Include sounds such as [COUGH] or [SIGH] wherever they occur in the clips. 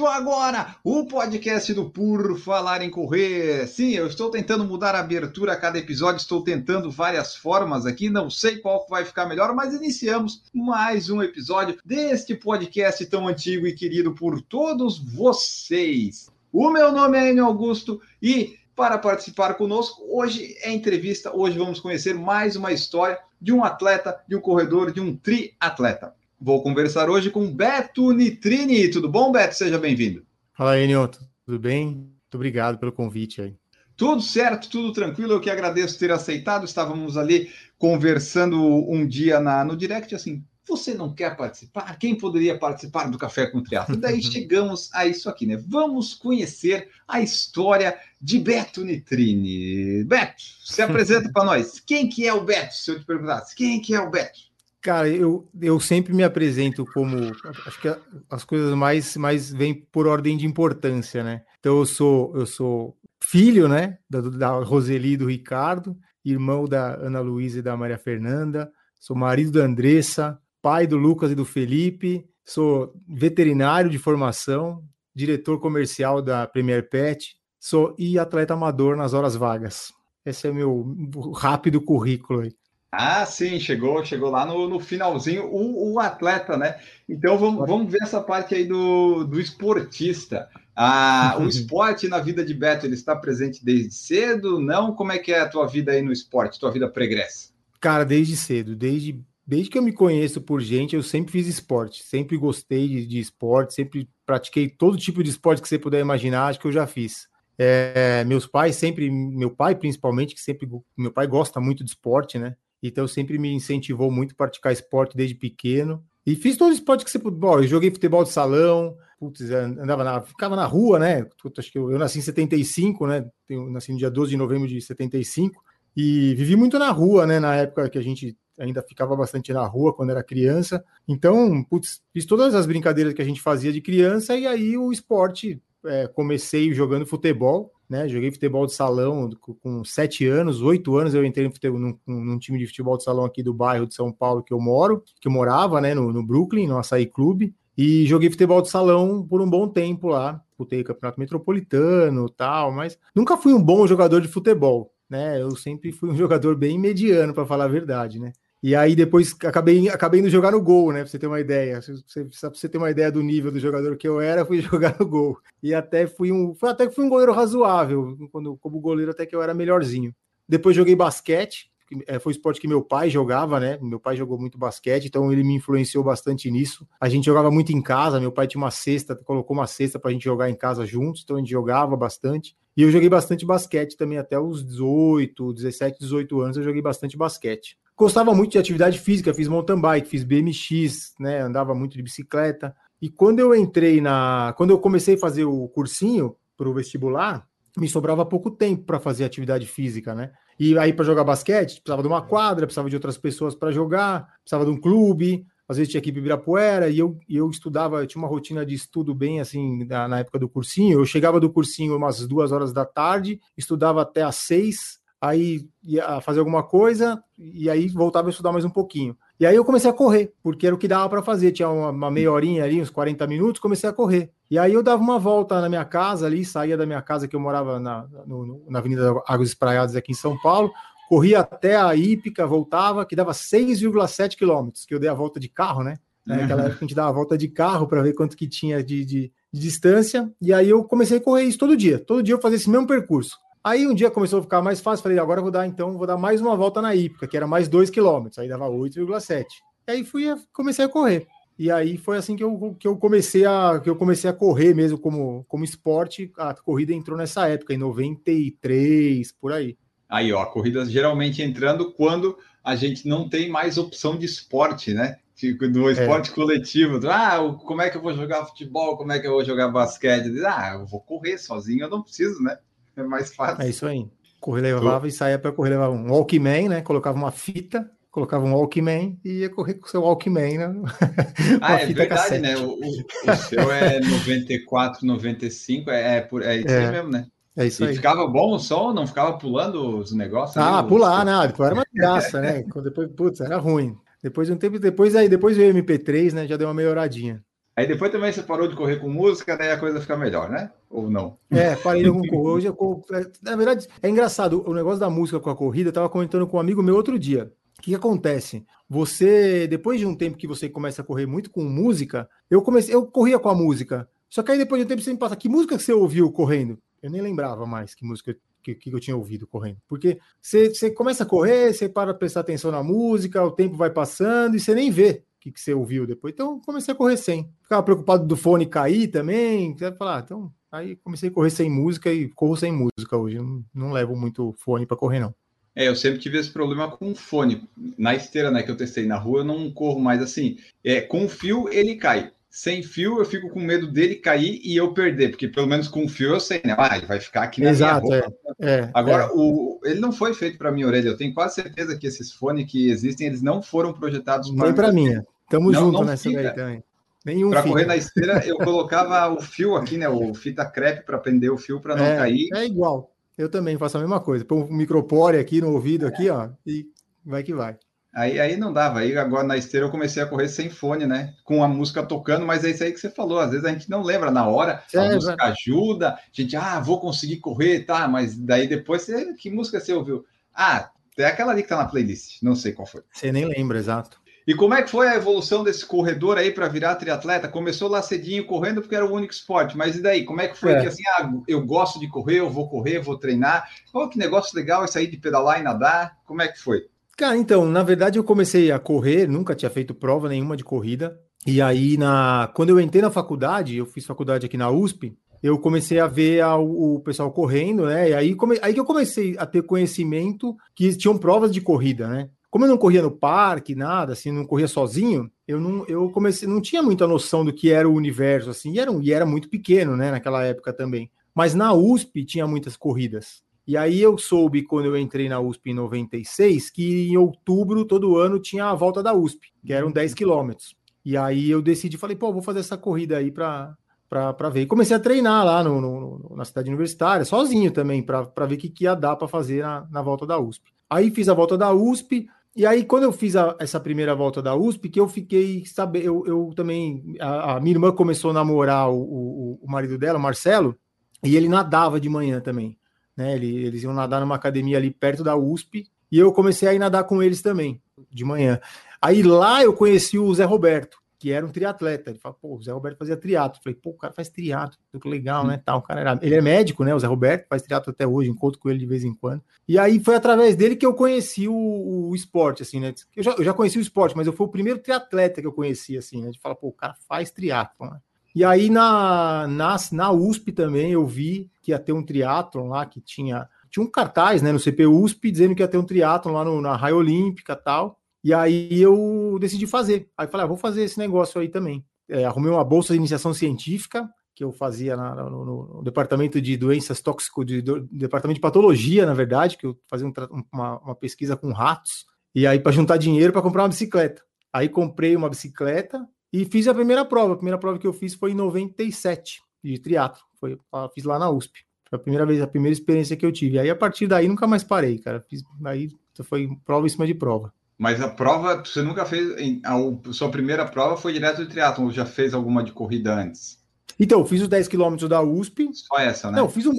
Início agora o podcast do Por Falar em Correr. Sim, eu estou tentando mudar a abertura a cada episódio, estou tentando várias formas aqui, não sei qual vai ficar melhor, mas iniciamos mais um episódio deste podcast tão antigo e querido por todos vocês. O meu nome é Enio Augusto e para participar conosco, hoje é entrevista, hoje vamos conhecer mais uma história de um atleta, de um corredor, de um triatleta. Vou conversar hoje com Beto Nitrini. Tudo bom, Beto? Seja bem-vindo. Fala, Enio. Tudo bem? Muito obrigado pelo convite aí. Tudo certo, tudo tranquilo. Eu que agradeço ter aceitado. Estávamos ali conversando um dia na, no direct, assim, você não quer participar? Quem poderia participar do Café com Triatlo? Daí [LAUGHS] chegamos a isso aqui, né? Vamos conhecer a história de Beto Nitrini. Beto, se apresenta [LAUGHS] para nós. Quem que é o Beto? Se eu te perguntasse, quem que é o Beto? Cara, eu, eu sempre me apresento como. Acho que as coisas mais, mais vêm por ordem de importância, né? Então eu sou, eu sou filho, né? Da, da Roseli e do Ricardo, irmão da Ana Luísa e da Maria Fernanda, sou marido da Andressa, pai do Lucas e do Felipe, sou veterinário de formação, diretor comercial da Premier Pet, sou e atleta amador nas horas vagas. Esse é meu rápido currículo aí. Ah, sim, chegou, chegou lá no, no finalzinho o, o, atleta, né? Então vamos, vamos ver essa parte aí do, do esportista. Ah, o [LAUGHS] esporte na vida de Beto, ele está presente desde cedo? Não? Como é que é a tua vida aí no esporte, tua vida pregressa? Cara, desde cedo, desde, desde que eu me conheço por gente, eu sempre fiz esporte, sempre gostei de, de esporte, sempre pratiquei todo tipo de esporte que você puder imaginar, acho que eu já fiz. É, meus pais sempre, meu pai principalmente, que sempre, meu pai gosta muito de esporte, né? Então sempre me incentivou muito a praticar esporte desde pequeno. E fiz todo o esporte que você Bom, eu joguei futebol de salão, putz, andava na, ficava na rua, né? Acho que eu, eu, nasci em 75, né? Eu nasci no dia 12 de novembro de 75 e vivi muito na rua, né? Na época que a gente ainda ficava bastante na rua quando era criança. Então, putz, fiz todas as brincadeiras que a gente fazia de criança e aí o esporte é, comecei jogando futebol né? Joguei futebol de salão com sete anos, oito anos eu entrei num, num, time de futebol de salão aqui do bairro de São Paulo que eu moro, que eu morava, né, no, no Brooklyn, no Açaí Clube, e joguei futebol de salão por um bom tempo lá. Disputei campeonato metropolitano tal, mas nunca fui um bom jogador de futebol, né? Eu sempre fui um [LAUGHS] jogador bem mediano, para falar a verdade, né? E aí depois acabei, acabei indo jogar no gol, né? Pra você ter uma ideia. Você, pra você ter uma ideia do nível do jogador que eu era, fui [LAUGHS] jogar no gol. E até fui um. Foi até que fui um goleiro razoável. Quando, como goleiro, até que eu era melhorzinho. Depois joguei basquete. É, foi o esporte que meu pai jogava, né? Meu pai jogou muito basquete, então ele me influenciou bastante nisso. A gente jogava muito em casa, meu pai tinha uma cesta, colocou uma cesta para a gente jogar em casa juntos, então a gente jogava bastante. E eu joguei bastante basquete também, até os 18, 17, 18 anos eu joguei bastante basquete. Gostava muito de atividade física, fiz mountain bike, fiz BMX, né? Andava muito de bicicleta. E quando eu entrei na. Quando eu comecei a fazer o cursinho para o vestibular, me sobrava pouco tempo para fazer atividade física, né? E aí, para jogar basquete, precisava de uma quadra, precisava de outras pessoas para jogar, precisava de um clube, às vezes tinha que ir para Ibirapuera, e eu, eu estudava, eu tinha uma rotina de estudo bem assim, na, na época do cursinho. Eu chegava do cursinho umas duas horas da tarde, estudava até às seis, aí ia fazer alguma coisa e aí voltava a estudar mais um pouquinho. E aí eu comecei a correr, porque era o que dava para fazer. Tinha uma, uma, meia horinha ali, uns 40 minutos, comecei a correr. E aí eu dava uma volta na minha casa ali, saía da minha casa que eu morava na, no, na Avenida Águas Espraiadas aqui em São Paulo, corria até a Ípica, voltava, que dava 6,7 quilômetros, que eu dei a volta de carro, né? Naquela época a gente dava a volta de carro para ver quanto que tinha de, de, de distância. E aí eu comecei a correr isso todo dia. Todo dia eu fazia esse mesmo percurso. Aí um dia começou a ficar mais fácil, falei, agora vou dar então, vou dar mais uma volta na Ípica, que era mais 2 km, aí dava 8,7. Aí fui comecei a correr. E aí foi assim que eu, que eu comecei a que eu comecei a correr mesmo como, como esporte. A corrida entrou nessa época, em 93, por aí. Aí, ó, a corrida geralmente entrando quando a gente não tem mais opção de esporte, né? Tipo, do é. esporte é. coletivo. Ah, como é que eu vou jogar futebol? Como é que eu vou jogar basquete? Ah, eu vou correr sozinho, eu não preciso, né? É mais fácil. É isso aí. Correr levava Tô. e saía para correr levava um Walkman, né? Colocava uma fita colocava um Walkman e ia correr com o seu Walkman, né? [LAUGHS] ah, é verdade, cassete. né? O, o, o, seu é 94, 95, é, é, por, é isso é, mesmo, né? É isso e aí. ficava bom o som? Não ficava pulando os negócios? Ah, ali, pular, nada. Né? Era uma graça, né? [LAUGHS] Depois, putz, era ruim. Depois de um tempo, depois aí, depois veio o MP3, né? Já deu uma melhoradinha. Aí depois também você parou de correr com música, daí a coisa fica melhor, né? Ou não? É, parei com correr. Hoje eu corro... É, na verdade, é engraçado, o negócio da música com a corrida, eu tava comentando com um amigo meu outro dia. O que, que acontece? Você, depois de um tempo que você começa a correr muito com música, eu comecei, eu corria com a música. Só que aí depois de um tempo você me passa, que música você ouviu correndo? Eu nem lembrava mais que música que, que eu tinha ouvido correndo. Porque você, você começa a correr, você para prestar atenção na música, o tempo vai passando e você nem vê que, que você ouviu depois. Então, comecei a correr sem. Ficava preocupado do fone cair também. Quer falar, ah, então, aí comecei a correr sem música e corro sem música hoje. Não, não levo muito fone para correr, não. É, eu sempre tive esse problema com fone. Na esteira, né, que eu testei na rua, eu não corro mais assim. É, com fio, ele cai. Sem fio, eu fico com medo dele cair e eu perder, porque pelo menos com fio eu sei, né? Ah, ele vai ficar aqui na Exato, minha roupa. É, é, Agora, é. O, ele não foi feito para minha orelha. Eu tenho quase certeza que esses fones que existem, eles não foram projetados para. Nem para minha. Tamo não, junto não nessa fica. daí também. Nenhum Para correr na esteira, eu colocava o fio aqui, né? O fita crepe para prender o fio para não é, cair. É igual. Eu também faço a mesma coisa. Põe um micropore aqui no ouvido, aqui, ó, e vai que vai. Aí, aí não dava. Aí agora na esteira eu comecei a correr sem fone, né? Com a música tocando, mas é isso aí que você falou. Às vezes a gente não lembra na hora, a é, música vai. ajuda, a gente, ah, vou conseguir correr, tá? Mas daí depois você, que música você ouviu? Ah, é aquela ali que tá na playlist, não sei qual foi. Você nem lembra, exato. E como é que foi a evolução desse corredor aí para virar triatleta? Começou lá cedinho correndo porque era o único esporte, mas e daí? Como é que foi é. que assim, ah, eu gosto de correr, eu vou correr, vou treinar. Oh, que negócio legal isso aí de pedalar e nadar. Como é que foi? Cara, então, na verdade eu comecei a correr, nunca tinha feito prova nenhuma de corrida. E aí, na, quando eu entrei na faculdade, eu fiz faculdade aqui na USP, eu comecei a ver a, o pessoal correndo, né? E aí, come, aí que eu comecei a ter conhecimento que tinham provas de corrida, né? Como eu não corria no parque, nada, assim, não corria sozinho, eu não, eu comecei, não tinha muita noção do que era o universo, assim, e era, e era muito pequeno, né, naquela época também. Mas na USP tinha muitas corridas. E aí eu soube, quando eu entrei na USP em 96, que em outubro, todo ano, tinha a volta da USP, que eram 10 quilômetros. E aí eu decidi, falei, pô, vou fazer essa corrida aí para para ver. E comecei a treinar lá no, no, na cidade universitária, sozinho também, para ver o que, que ia dar para fazer na, na volta da USP. Aí fiz a volta da USP, e aí, quando eu fiz a, essa primeira volta da USP, que eu fiquei, sabe, eu, eu também, a, a, minha irmã começou a namorar o, o, o, marido dela, Marcelo, e ele nadava de manhã também, né? Ele, eles iam nadar numa academia ali perto da USP, e eu comecei a ir nadar com eles também, de manhã. Aí lá eu conheci o Zé Roberto, que era um triatleta. Ele falou, pô, o Zé Roberto fazia triatlo. Falei, pô, o cara faz triatlo, que legal, né? Tal, o cara era... Ele é médico, né? O Zé Roberto faz triatlo até hoje, encontro com ele de vez em quando. E aí foi através dele que eu conheci o, o esporte, assim, né? Eu já, eu já conheci o esporte, mas eu fui o primeiro triatleta que eu conheci, assim, né? De falar, pô, o cara faz triatlo, né? E aí na, na, na USP também eu vi que ia ter um triatlon lá, que tinha, tinha um cartaz, né, no CP USP, dizendo que ia ter um triatlon lá no, na Raia Olímpica tal. E aí eu decidi fazer. Aí falei, ah, vou fazer esse negócio aí também. É, arrumei uma bolsa de iniciação científica que eu fazia na, no, no, departamento de doenças tóxicas, de, do, departamento de patologia, na verdade, que eu fazia um, uma, uma pesquisa com ratos. E aí para juntar dinheiro para comprar uma bicicleta. Aí comprei uma bicicleta e fiz a primeira prova. A primeira prova que eu fiz foi em 97 de triatlo. Foi, fiz lá na USP. Foi a primeira vez, a primeira experiência que eu tive. Aí a partir daí nunca mais parei, cara. Fiz, aí foi prova em cima de prova. Mas a prova, você nunca fez. A sua primeira prova foi direto de triatlon, ou já fez alguma de corrida antes? Então, eu fiz os 10 quilômetros da USP. Só essa, né? Não, fiz um.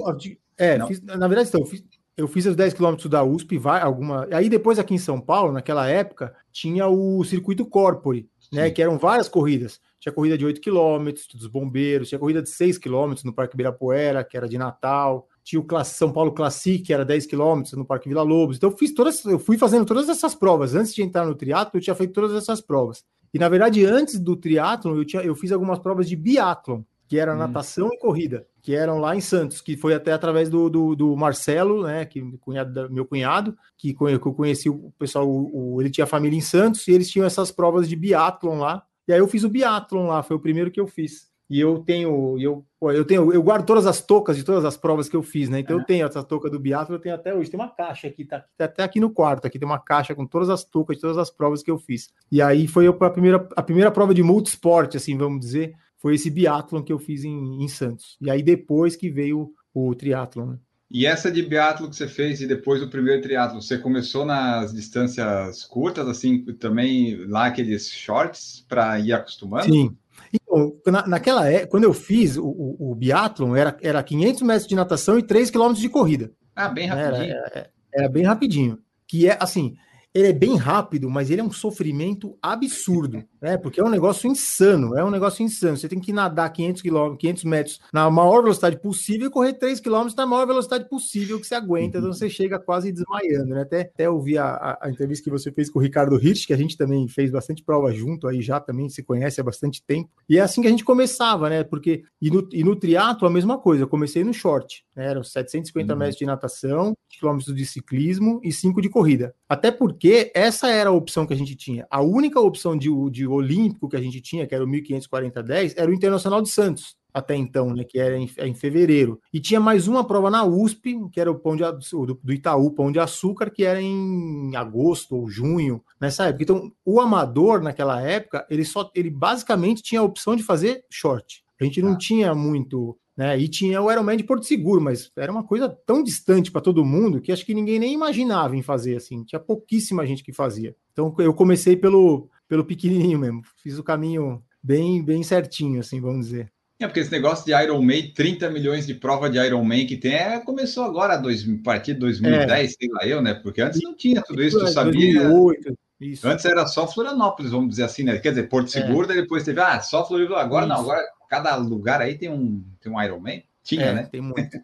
É, fiz, na verdade, então, eu fiz, eu fiz os 10 quilômetros da USP, vai, alguma. Aí depois aqui em São Paulo, naquela época, tinha o circuito Corpore, né? Que eram várias corridas. Tinha corrida de 8 quilômetros dos bombeiros, tinha corrida de 6 quilômetros no Parque Ibirapuera, que era de Natal tinha o São Paulo Classic, que era 10 quilômetros no Parque Vila Lobos. Então eu fiz todas, eu fui fazendo todas essas provas. Antes de entrar no triatlo, eu tinha feito todas essas provas. E na verdade, antes do triatlo, eu, tinha, eu fiz algumas provas de biatlon, que era hum. natação e corrida, que eram lá em Santos, que foi até através do, do, do Marcelo, né, que cunhado, meu cunhado, que, que eu conheci o pessoal, o, o, ele tinha família em Santos e eles tinham essas provas de biatlon lá. E aí eu fiz o biatlon lá, foi o primeiro que eu fiz. E eu tenho, eu, eu tenho, eu guardo todas as toucas de todas as provas que eu fiz, né? Então eu tenho essa touca do biatlo, eu tenho até hoje, tem uma caixa aqui, tá, tá, até aqui no quarto, aqui tem uma caixa com todas as toucas de todas as provas que eu fiz. E aí foi a primeira, a primeira prova de multisport, assim, vamos dizer, foi esse biatlon que eu fiz em, em Santos. E aí depois que veio o, o triatlon, né? E essa de biatlo que você fez e depois do primeiro triatlo, você começou nas distâncias curtas, assim, também lá aqueles shorts para ir acostumando? Sim. Então, na, naquela época, quando eu fiz o, o, o biatlon, era, era 500 metros de natação e 3 quilômetros de corrida. Ah, bem rapidinho. Era, era, era bem rapidinho. Que é assim, ele é bem rápido, mas ele é um sofrimento absurdo, né? Porque é um negócio insano, é um negócio insano. Você tem que nadar 500 km, 500 metros na maior velocidade possível e correr 3 km na maior velocidade possível que você aguenta, então você chega quase desmaiando, né? Até, até ouvir a, a, a, entrevista que você fez com o Ricardo Hirsch, que a gente também fez bastante prova junto aí já, também se conhece há bastante tempo. E é assim que a gente começava, né? Porque e no, e no triatlo a mesma coisa, eu comecei no short, né? Eram 750 uhum. metros de natação, quilômetros de ciclismo e 5 de corrida. Até porque essa era a opção que a gente tinha. A única opção de, de olímpico que a gente tinha, que era o 1540-10, era o Internacional de Santos até então, né, que era em, em, fevereiro. E tinha mais uma prova na USP, que era o pão de, do, do Itaú, pão de açúcar, que era em agosto ou junho, nessa época. Então, o amador naquela época, ele só ele basicamente tinha a opção de fazer short. A gente não ah. tinha muito né? E tinha o Ironman de Porto Seguro, mas era uma coisa tão distante para todo mundo que acho que ninguém nem imaginava em fazer assim. Tinha pouquíssima gente que fazia. Então eu comecei pelo, pelo pequenininho mesmo. Fiz o caminho bem bem certinho, assim, vamos dizer. É, porque esse negócio de Iron Man, 30 milhões de prova de Iron Man que tem, é, começou agora, dois, a partir de 2010, é. sei lá eu, né? Porque antes não tinha tudo isso, tu sabia. 2008, isso. Antes era só Florianópolis, vamos dizer assim, né? Quer dizer, Porto é. Seguro, é. depois teve, ah, só Florianópolis. Agora isso. não, agora cada lugar aí tem um, tem um Iron Man? Tinha, é, né? Tem muito.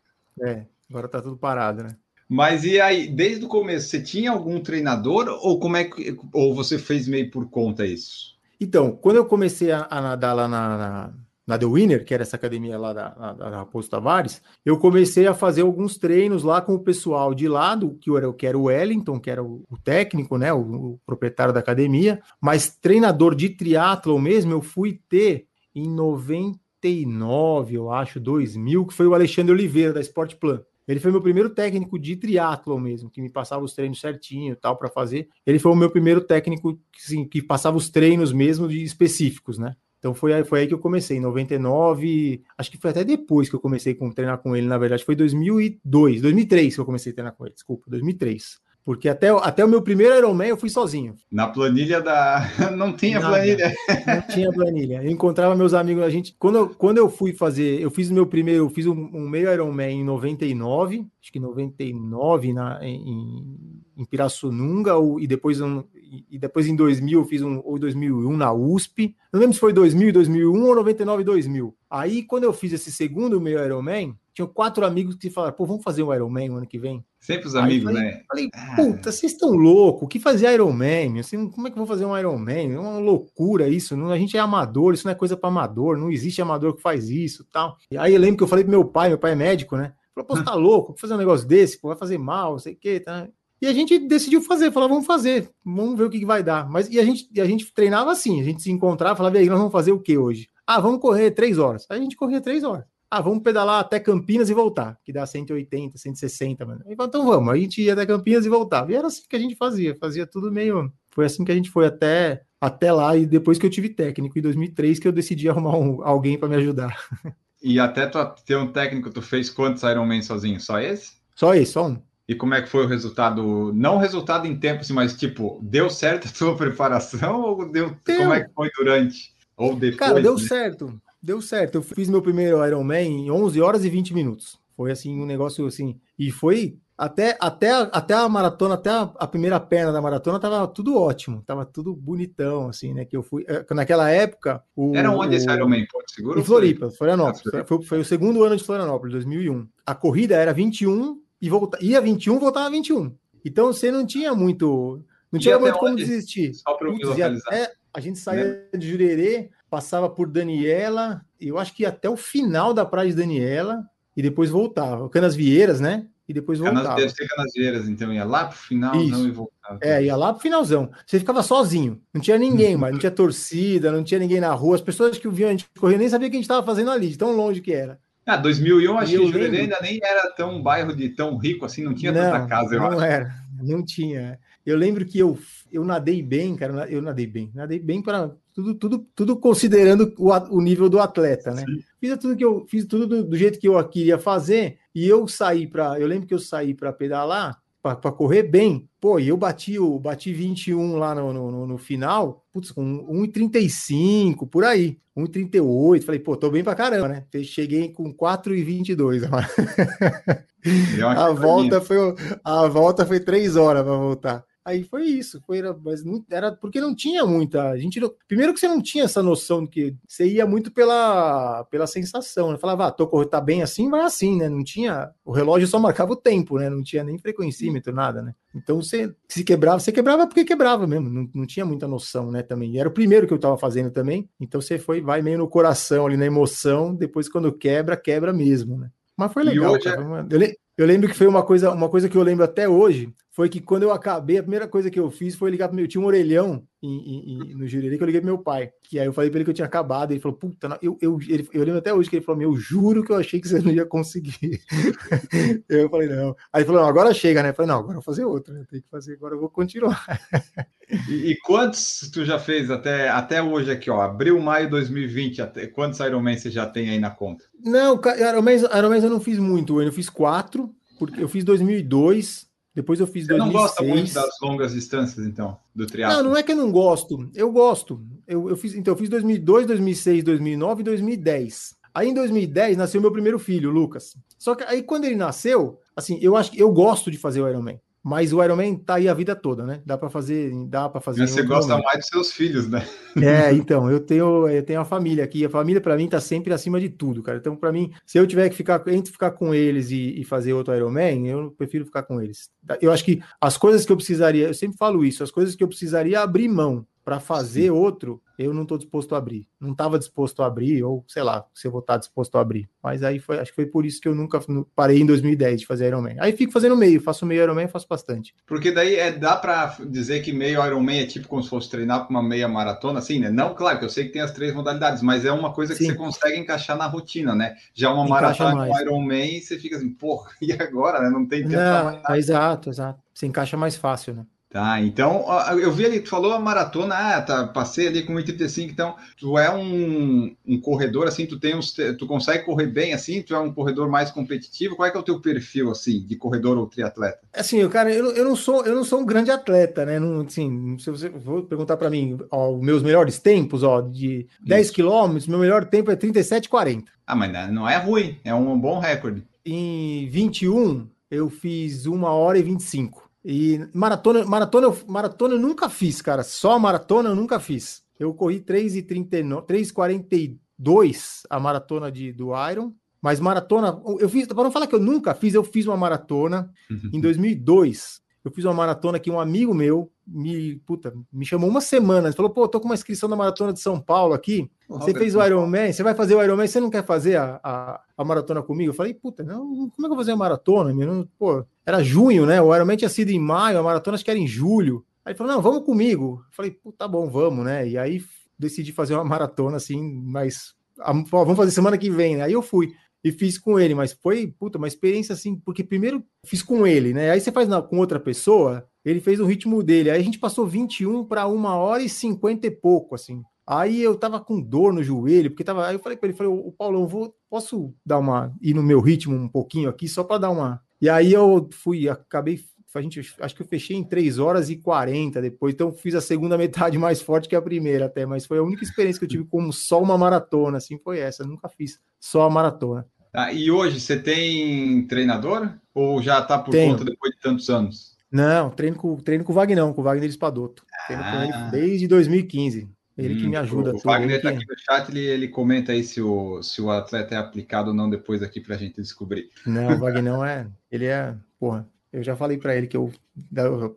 é, agora tá tudo parado, né? Mas e aí, desde o começo, você tinha algum treinador ou como é que ou você fez meio por conta isso? Então, quando eu comecei a, a nadar lá na, na, na, The Winner, que era essa academia lá da, da, da Raposo Tavares, eu comecei a fazer alguns treinos lá com o pessoal de lado, que era, que era o Wellington, que era o, o técnico, né, o, o, proprietário da academia, mas treinador de triatlo mesmo eu fui ter em 90 99, eu acho, 2000, que foi o Alexandre Oliveira, da Sport Plan. Ele foi meu primeiro técnico de triatlo mesmo, que me passava os treinos certinho e tal para fazer. Ele foi o meu primeiro técnico assim, que passava os treinos mesmo de específicos, né? Então foi aí, foi aí que eu comecei, em 99, acho que foi até depois que eu comecei a treinar com ele, na verdade, foi 2002, 2003 que eu comecei a treinar com ele, desculpa, 2003. Porque até, até o meu primeiro Ironman eu fui sozinho. Na planilha da. [LAUGHS] Não tinha Nada, planilha. Não tinha planilha. Eu encontrava meus amigos, a gente. Quando eu, quando eu fui fazer, eu fiz o meu primeiro, eu fiz um, um meio Ironman em 99, acho que 99 na, em, em Pirassununga, ou, e, depois um, e depois em 2000 eu fiz um, ou 2001 na USP. Não lembro se foi 2000 2001 ou 99 2000. Aí quando eu fiz esse segundo meio Ironman, tinha quatro amigos que falaram, pô, vamos fazer um Ironman o ano que vem? Sempre os amigos, falei, né? Falei, ah. puta, vocês estão loucos, o que fazer Ironman? Assim, como é que eu vou fazer um Ironman? É uma loucura isso, não, a gente é amador, isso não é coisa para amador, não existe amador que faz isso tal. E aí eu lembro que eu falei pro meu pai, meu pai é médico, né? Falou, pô, você tá [LAUGHS] louco, vou fazer um negócio desse, pô, vai fazer mal, não sei o que, tá? E a gente decidiu fazer, falou, vamos fazer, vamos ver o que, que vai dar. Mas e a gente, e a gente treinava assim, a gente se encontrava, falava, e aí, nós vamos fazer o que hoje? Ah, vamos correr três horas. Aí a gente corria três horas. Ah, vamos pedalar até Campinas e voltar, que dá 180, 160, mano. Então vamos, a gente ia até Campinas e voltava. E era assim que a gente fazia, fazia tudo meio. Foi assim que a gente foi até, até lá, e depois que eu tive técnico, em 2003, que eu decidi arrumar um, alguém para me ajudar. [LAUGHS] E até tu ter um técnico, tu fez quantos Ironman sozinho? Só esse? Só esse, só um. E como é que foi o resultado? Não o resultado em tempo, assim, mas tipo, deu certo a tua [LAUGHS] preparação ou deu, deu. como é que foi durante? Ou depois? Cara, deu né? certo deu certo. Eu fiz meu primeiro Ironman em 11 horas e 20 minutos. Foi assim um negócio assim. E foi até, até, até a maratona, até a, a, primeira perna da maratona, tava tudo ótimo, tava tudo bonitão, assim, né? Que eu fui. Eh, naquela época. O, Era onde o, esse Ironman? Porto Seguro? Em Floripa, Florianópolis. Ah, foi, foi, o segundo ano de Florianópolis, 2001. A corrida era 21 e volta, ia 21, voltava 21. Então você não tinha muito. Não tinha muito como desistir. Só para localizar. Até, a gente saía né? de Jurerê passava por Daniela, eu acho que até o final da praia de Daniela, e depois voltava. Canas Vieiras, né? e depois voltava. Deve ser Canasvieiras, então ia lá pro final Isso. não e voltava. É, ia lá pro finalzão. Você ficava sozinho, não tinha ninguém mais, não tinha torcida, não tinha ninguém na rua. As pessoas que viam a gente correr nem sabiam o que a gente estava fazendo ali, de tão longe que era. Ah, 2001, acho eu que Jurerê ainda nem era tão bairro de tão rico assim, não tinha não, tanta casa, eu não acho. era, não tinha. Eu lembro que eu, eu nadei bem, cara, eu nadei bem, nadei bem para tudo, tudo, tudo considerando o, o nível do atleta, né? Fiz tudo que eu fiz tudo do, do jeito que eu queria fazer e eu saí para, eu lembro que eu saí para pedalar, para correr bem. Pô, e eu bati o bati 21 lá no, no, no- final, putz, com 1,35 por aí, 1,38. Falei, pô, tô bem pra caramba, né? Cheguei com 4,22. Deu uma A volta foi a volta foi três horas para voltar. Aí foi isso, foi era, mas não- era porque não tinha muita. A gente primeiro que você não tinha essa noção de que você ia muito pela, pela sensação, né? Falava, ah, tô correndo, tá bem assim, vai assim, né? Não tinha. O relógio só marcava o tempo, né? Não tinha nem frequencímetro, nada, né? Então você se quebrava, você quebrava porque quebrava mesmo, não, não tinha muita noção, né? Também. E era o primeiro que eu tava fazendo também, então você foi, vai meio no coração ali na emoção, depois quando quebra, quebra mesmo, né? Mas foi legal, hoje cara. é- Eu, eu lembro que foi uma coisa, uma coisa que eu lembro até hoje, foi que quando eu acabei, a primeira coisa que eu fiz foi ligar pro meu, tinha um orelhão em, em- no Jurerê que eu liguei pro meu pai, que aí eu falei pra ele que eu tinha acabado, ele falou, puta, não, eu, eu, ele- eu lembro até hoje que ele falou, meu, eu juro que eu achei que você não ia conseguir. [LAUGHS] eu falei, não. Aí ele falou, não, agora chega, né? Eu falei, não, agora eu vou fazer outro, né? Tem que fazer, agora eu vou continuar. E, e quantos tu já fez até, até hoje aqui, ó? Abril, maio 2020, até, quantos Ironman você já tem aí na conta? Não, Ironman Ironman eu não fiz muito, eu fiz quatro, porque eu fiz 2002, depois eu fiz Você não 2006. gosta muito das longas distâncias, então, do triatlo? Não, não é que eu não gosto. Eu gosto. Eu, eu fiz, então, eu fiz 2002, 2006, 2009 e 2010. Aí em 2010 nasceu meu primeiro filho, Lucas. Só que aí quando ele nasceu, assim, eu acho que eu gosto de fazer o Ironman. Mas o Ironman tá aí a vida toda, né? Dá para fazer, dá para fazer. Você gosta momento. mais dos seus filhos, né? É, então, eu tenho, eu tenho a família aqui. A família, para mim, tá sempre acima de tudo, cara. Então, para mim, se eu tiver que ficar, entre ficar com eles e, e fazer outro Ironman, eu prefiro ficar com eles. Eu acho que as coisas que eu precisaria, eu sempre falo isso, as coisas que eu precisaria abrir mão para fazer outro, eu não estou disposto a abrir. Não estava disposto a abrir, ou sei lá, se eu vou estar disposto a abrir. Mas aí foi, acho que foi por isso que eu nunca parei em 2010 de fazer Ironman. Aí fico fazendo meio, faço meio Ironman, faço bastante. Porque daí é, dá para dizer que meio Ironman é tipo como se fosse treinar para uma meia maratona, assim, né? Não, claro que eu sei que tem as três modalidades, mas é uma coisa que Sim. você consegue encaixar na rotina, né? Já uma Encaixa maratona com mais. Ironman, você fica assim, porra, [LAUGHS] e agora, né? Não tem tempo pra mais Não, exato, exato. Se encaixa mais fácil, né? Tá, então eu vi ali, tu falou a maratona, ah, tá, passei ali com 1,35, então tu é um, um corredor assim, tu tem uns, tu consegue correr bem assim, tu é um corredor mais competitivo, qual é que é o teu perfil assim, de corredor ou triatleta? Assim, eu, cara, eu, não- eu não sou eu não sou um grande atleta, né? Não, assim, se você for perguntar para mim, ó, os meus melhores tempos, ó, de 10 quilômetros, meu melhor tempo é 37,40. Ah, mas não- não é ruim, é um bom recorde. Em 21, eu fiz 1 hora e 25. E maratona, maratona, eu- maratona eu nunca fiz, cara. Só maratona eu nunca fiz. Eu corri 3,39, 3,42 a maratona de, do Iron. Mas maratona, eu fiz, para não falar que eu nunca fiz, eu fiz uma maratona em 2002. Eu fiz uma maratona que um amigo meu me, puta, me chamou uma semana. Ele falou: pô, tô com uma inscrição na maratona de São Paulo aqui. Você fez o Ironman, você vai fazer o Ironman, você não quer fazer a, a, a maratona comigo? Eu falei, puta, não, como é que eu vou fazer a maratona? Meu? Não, pô, era junho, né? O Ironman tinha sido em maio, a maratona acho que era em julho. Aí ele falou, não, vamos comigo. Eu falei, tá bom, vamos, né? E aí decidi fazer uma [LAUGHS] maratona assim, mas ó, vamos fazer semana que vem, né? Aí eu fui e fiz com ele, mas foi, puta, uma experiência assim, porque primeiro fiz com ele, né? Aí você faz na- com outra pessoa, ele fez o ritmo dele. Aí a gente passou 21 para uma hora e 50 e pouco, assim. Aí eu tava com dor no joelho, porque tava. Aí eu falei para ele, falei, o Paulão, vou, posso dar uma ir no meu ritmo um pouquinho aqui só para dar uma. E aí eu fui, acabei, a gente, acho que eu fechei em 3 horas e 40 depois, então fiz a segunda metade [LAUGHS] mais forte que a primeira até, mas foi a única experiência que eu tive como só uma maratona, assim, foi essa, nunca fiz só a maratona. Tá, e hoje você tem treinador ou já tá por Tenho. conta depois de tantos anos? Não, treino com, treino com o Vagnão, com o Wagner Espadoto. Treino com Ah. ele desde 2015. Ele que Hum, me ajuda. O, Wagner está que- aqui no chat, ele, ele comenta aí se o, se o atleta é aplicado ou não depois aqui para a gente descobrir. Não, o Vagnão é. Ele é. Porra, eu já falei pra ele que eu,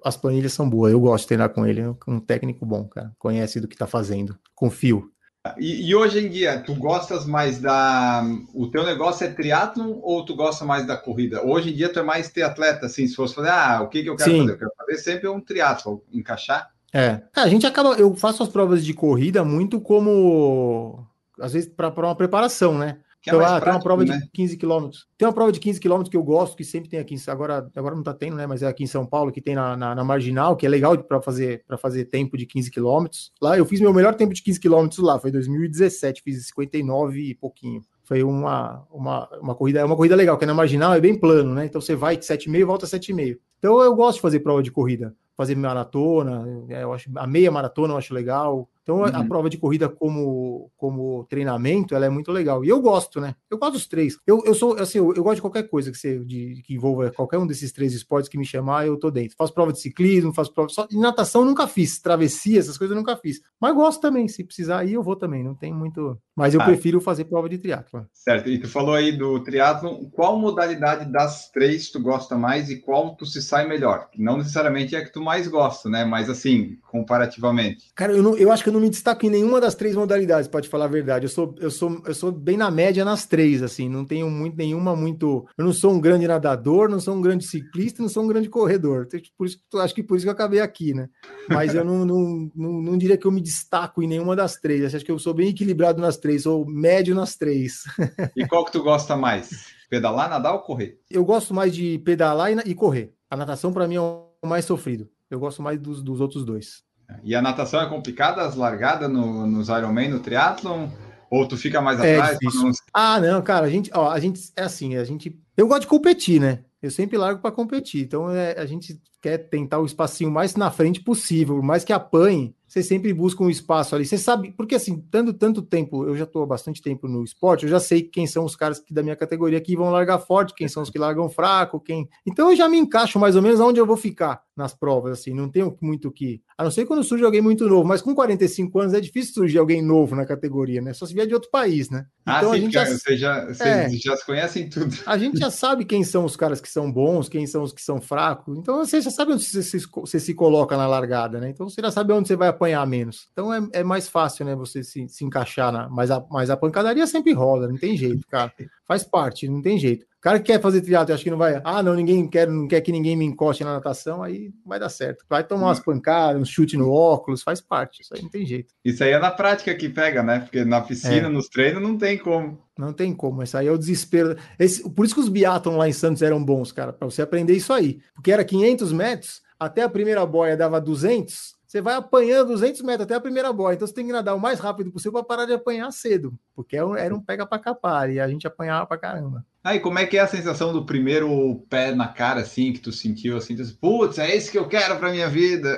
as planilhas são boas. Eu gosto de treinar com ele. É um técnico bom, cara. Conhece do que tá fazendo. Confio. E, e, hoje em dia, tu gostas mais da. O teu negócio é triatlon ou tu gosta mais da corrida? Hoje em dia, tu é mais triatleta, assim, se fosse fazer, ah, o que, que eu quero Sim. fazer? Eu quero fazer sempre um triatlon, encaixar. É. A gente acaba. Eu faço as provas de corrida muito como. Às vezes, para uma preparação, né? Que é então, é ah, prático, tem uma prova né? de 15 quilômetros. Tem uma prova de 15 quilômetros que eu gosto, que sempre tem aqui, agora, agora não tá tendo, né? Mas é aqui em São Paulo, que tem na, na, na Marginal, que é legal para fazer para fazer tempo de 15 quilômetros. Lá eu fiz meu melhor tempo de 15 quilômetros lá, foi 2017, fiz 59 e pouquinho. Foi uma, uma, uma corrida, é uma corrida legal, que é na Marginal, é bem plano, né? Então você vai de 7,5 e volta 7,5. Então eu gosto de fazer prova de corrida, fazer maratona, é, eu acho, a meia maratona eu acho legal, então, uhum. a prova de corrida como, como treinamento, ela é muito legal. E eu gosto, né? Eu gosto dos três. Eu, eu sou, assim, eu, eu gosto de qualquer coisa que, você, de, que envolva qualquer um desses três esportes que me chamar, eu tô dentro. Faço prova de ciclismo, faço prova... Só, de natação nunca fiz. Travessia, essas coisas eu nunca fiz. Mas gosto também. Se precisar ir, eu vou também. Não tem muito... Mas eu ah, prefiro fazer prova de triatlo. Certo. E tu falou aí do triatlo. Qual modalidade das três tu gosta mais e qual tu se sai melhor? Não necessariamente é que tu mais gosta, né? Mas, assim, comparativamente. Cara, eu, não, eu acho que eu não me destaco em nenhum nenhuma das três modalidades, pode falar a verdade. Eu sou, eu sou, eu sou bem na média nas três, assim. Não tenho muito nenhuma muito. Eu não sou um grande nadador, não sou um grande ciclista, não sou um grande corredor. Por isso, acho que por isso que eu acabei aqui, né? Mas eu não, não, não, não diria que eu me destaco em nenhuma das três. Acho que eu sou bem equilibrado nas três, sou médio nas três. [LAUGHS] E qual que tu gosta mais? Pedalar, nadar ou correr? Eu gosto mais de pedalar e, e correr. A natação, para mim, é o mais sofrido. Eu gosto mais dos, dos outros dois. E a natação é complicada, as largadas no, nos Ironman, no triatlon? Ou tu fica mais é atrás? Não... Ah, não, cara, a gente, ó, a gente é assim, a gente. Eu gosto de competir, né? Eu sempre largo para competir. Então é, a gente quer tentar o espacinho mais na frente possível, mais que apanhe você sempre busca um espaço ali. Você sabe, porque assim, dando tanto tempo, eu já estou há bastante tempo no esporte, eu já sei quem são os caras que, da minha categoria que vão largar forte, quem são os que largam fraco, quem. Então eu já me encaixo mais ou menos onde eu vou ficar nas provas, assim, não tenho muito que. A não ser quando surge alguém muito novo, mas com 45 anos é difícil surgir alguém novo na categoria, né? Só se vier de outro país, né? Ah, então ah, sim, a gente já, você já, vocês é, já se conhecem tudo. A gente já sabe quem são os caras que são bons, quem são os que são fracos. Então você já sabe onde você se, você se coloca na largada, né? Então você já sabe onde você vai apanhar menos. Então é, é mais fácil, né? Você se, se encaixar na. Mas a, mas a pancadaria sempre rola, não tem jeito, cara. Faz parte, não tem jeito. O cara que quer fazer triatlo, acho que não vai. Ah, não, ninguém quer, não quer que ninguém me encoste na natação, aí vai dar certo. Vai tomar umas pancadas, um chute no óculos, faz parte. Isso aí não tem jeito. Isso aí é na prática que pega, né? Porque na piscina, é. nos treinos, não tem como. Não tem como. Isso aí é o desespero. Esse, por isso que os biatlon lá em Santos eram bons, cara, para você aprender isso aí. Porque era 500 metros, até a primeira boia dava 200 você vai apanhando 200 metros até a primeira bola. Então você tem que nadar o mais rápido possível para parar de apanhar cedo, porque é era um pega para capar e a gente apanhava para caramba. Aí, como é que é a sensação do primeiro pé na cara, assim, que tu sentiu, assim, tu putz, é esse que eu quero para minha vida?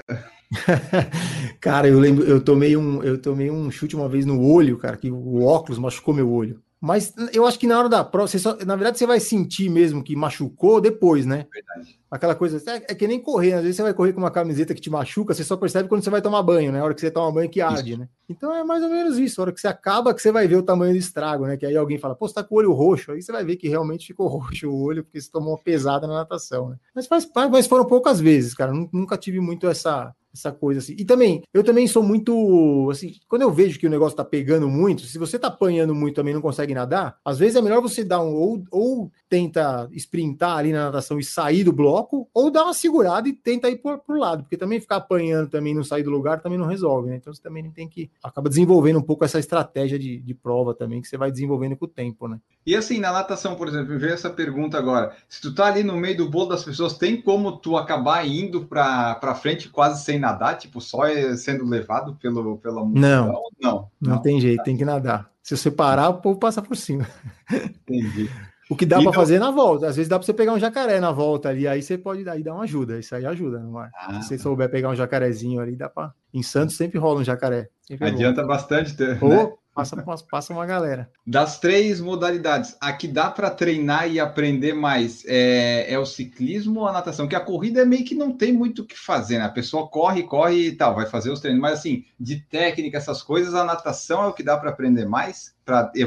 [LAUGHS] cara, eu lembro, eu tomei um, eu tomei um chute uma vez no olho, cara, que o óculos machucou meu olho. Mas eu acho que na hora da prova, você só, na verdade, você vai sentir mesmo que machucou depois, né? Verdade. Aquela coisa, é, é, que nem correr, às vezes você vai correr com uma camiseta que te machuca, você só percebe quando você vai tomar banho, né? A hora que você toma banho que arde, isso. né? Então é mais ou menos isso. A hora que você acaba, que você vai ver o tamanho do estrago, né? Que aí alguém fala, pô, você tá com o olho roxo. Aí você vai ver que realmente ficou [LAUGHS] roxo o olho, porque você tomou uma pesada na natação, né? Mas, faz, mas foram poucas vezes, cara. Nunca tive muito essa, essa coisa assim. E também, eu também sou muito, assim, quando eu vejo que o negócio tá pegando muito, se você tá apanhando muito também não consegue nadar, às vezes é melhor você dar um, ou, ou tenta sprintar ali na natação e sair do bloco, ou dar uma segurada e tenta ir pro, pro lado, porque também ficar apanhando também não sair do lugar também não resolve, né? Então você também tem que, acaba desenvolvendo um pouco essa estratégia de, de prova também, que você vai desenvolvendo com o tempo, né? E assim, na natação, por exemplo, me veio essa pergunta agora, se tu tá ali no meio do bolo das pessoas, tem como tu acabar indo para frente quase sem nadar, tipo, só é sendo levado pelo, pela multidão? Não, não, não, tem jeito, não. tem que nadar. Se você parar, o povo passa por cima. Entendi. [LAUGHS] O que dá para fazer na volta. Às vezes dá para você pegar um jacaré na volta ali, aí você pode aí dar uma ajuda. Isso aí ajuda no mar. Ah. Se você souber pegar um jacarezinho ali, dá para. Em Santos sempre rola um jacaré. Adianta bastante ter. Ou, né? Passa, [LAUGHS] passa uma galera. Das três modalidades, a que dá para treinar e aprender mais é, é, o ciclismo ou a natação? Que a corrida é meio que não tem muito o que fazer, né? A pessoa corre, corre e tal, vai fazer os treinos. Mas assim, de técnica, essas coisas, a natação é o que dá para aprender mais?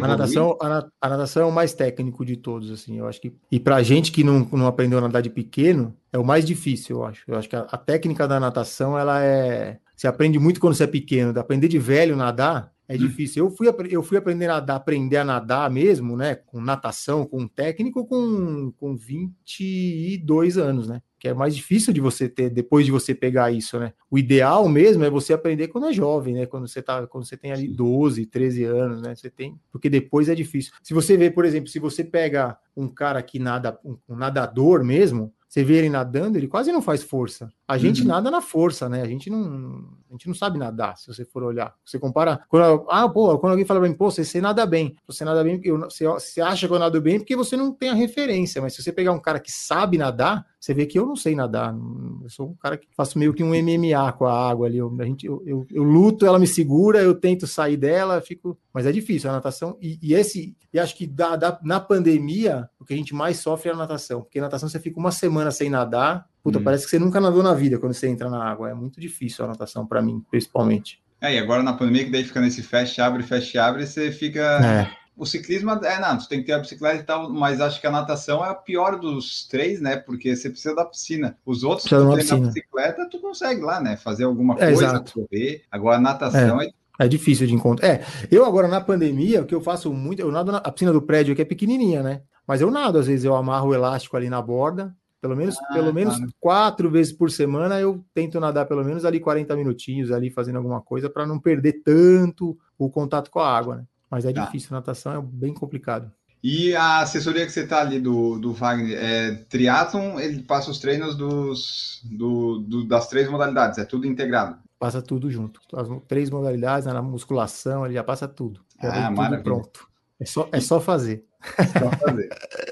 A natação, a, a, natação é o mais técnico de todos, assim. Eu acho que. E para gente que não, não aprendeu a nadar de pequeno, é o mais difícil, eu acho. Eu acho que a, a técnica da natação, ela é. Você aprende muito quando você é pequeno. Aprender de velho nadar É hum. difícil. Eu fui, eu fui aprender a nadar, aprender a nadar mesmo, né? Com natação, com um técnico, com, com 22 anos, né? Que é mais difícil de você ter depois de você pegar isso, né? O ideal mesmo é você aprender quando é jovem, né? Quando você tá, quando você tem ali 12, 13 anos, né? Você tem, porque depois é difícil. Se você vê, por exemplo, se você pega um cara que nada, um, um nadador mesmo, você vê ele nadando, ele quase não faz força. A gente uhum. nada na força, né? A gente não, gente não sabe nadar, se você for olhar. Você compara. Quando, ah, pô, quando alguém fala pra mim, pô, você, você nada bem. Você nada bem, porque você, você acha que eu nado bem porque você não tem a referência. Mas se você pegar um cara que sabe nadar, você vê que eu não sei nadar. Eu sou um cara que faço meio que um MMA com a água ali. Eu, a gente, eu, eu, eu luto, ela me segura, eu tento sair dela, fico. Mas é difícil a natação. E, e esse, e acho que da, da, na pandemia, o que a gente mais sofre é a natação. Porque a natação você fica uma semana sem nadar. Puta, hum. parece que você nunca nadou na vida quando você entra na água. É muito difícil a natação para mim, principalmente. É, e agora na pandemia, que daí fica nesse fecha, abre, fecha, abre, você fica. É o ciclismo é, não, tu tem que ter a bicicleta e tal, mas acho que a natação é a pior dos três, né? Porque você precisa da piscina. Os outros, tu tem na bicicleta, tu consegue lá, né? Fazer alguma é, coisa, é, correr. Agora a natação é, é é difícil de encontrar. É, eu agora na pandemia, o que eu faço muito, eu nado na a piscina do prédio que é pequenininha, né? Mas eu nado, às vezes eu amarro o elástico ali na borda, pelo menos, ah, pelo menos quatro vezes por semana eu tento nadar pelo menos ali 40 minutinhos ali fazendo alguma coisa para não perder tanto o contato com a água, né? Mas é tá. difícil, natação é bem complicado. E a assessoria que você está ali do, do Wagner, é triatlon, ele passa os treinos dos, do, do, das três modalidades, é tudo integrado? Passa tudo junto. As três modalidades, na musculação, ele já passa tudo. Já ah, tudo pronto. É só, é só fazer. Só fazer.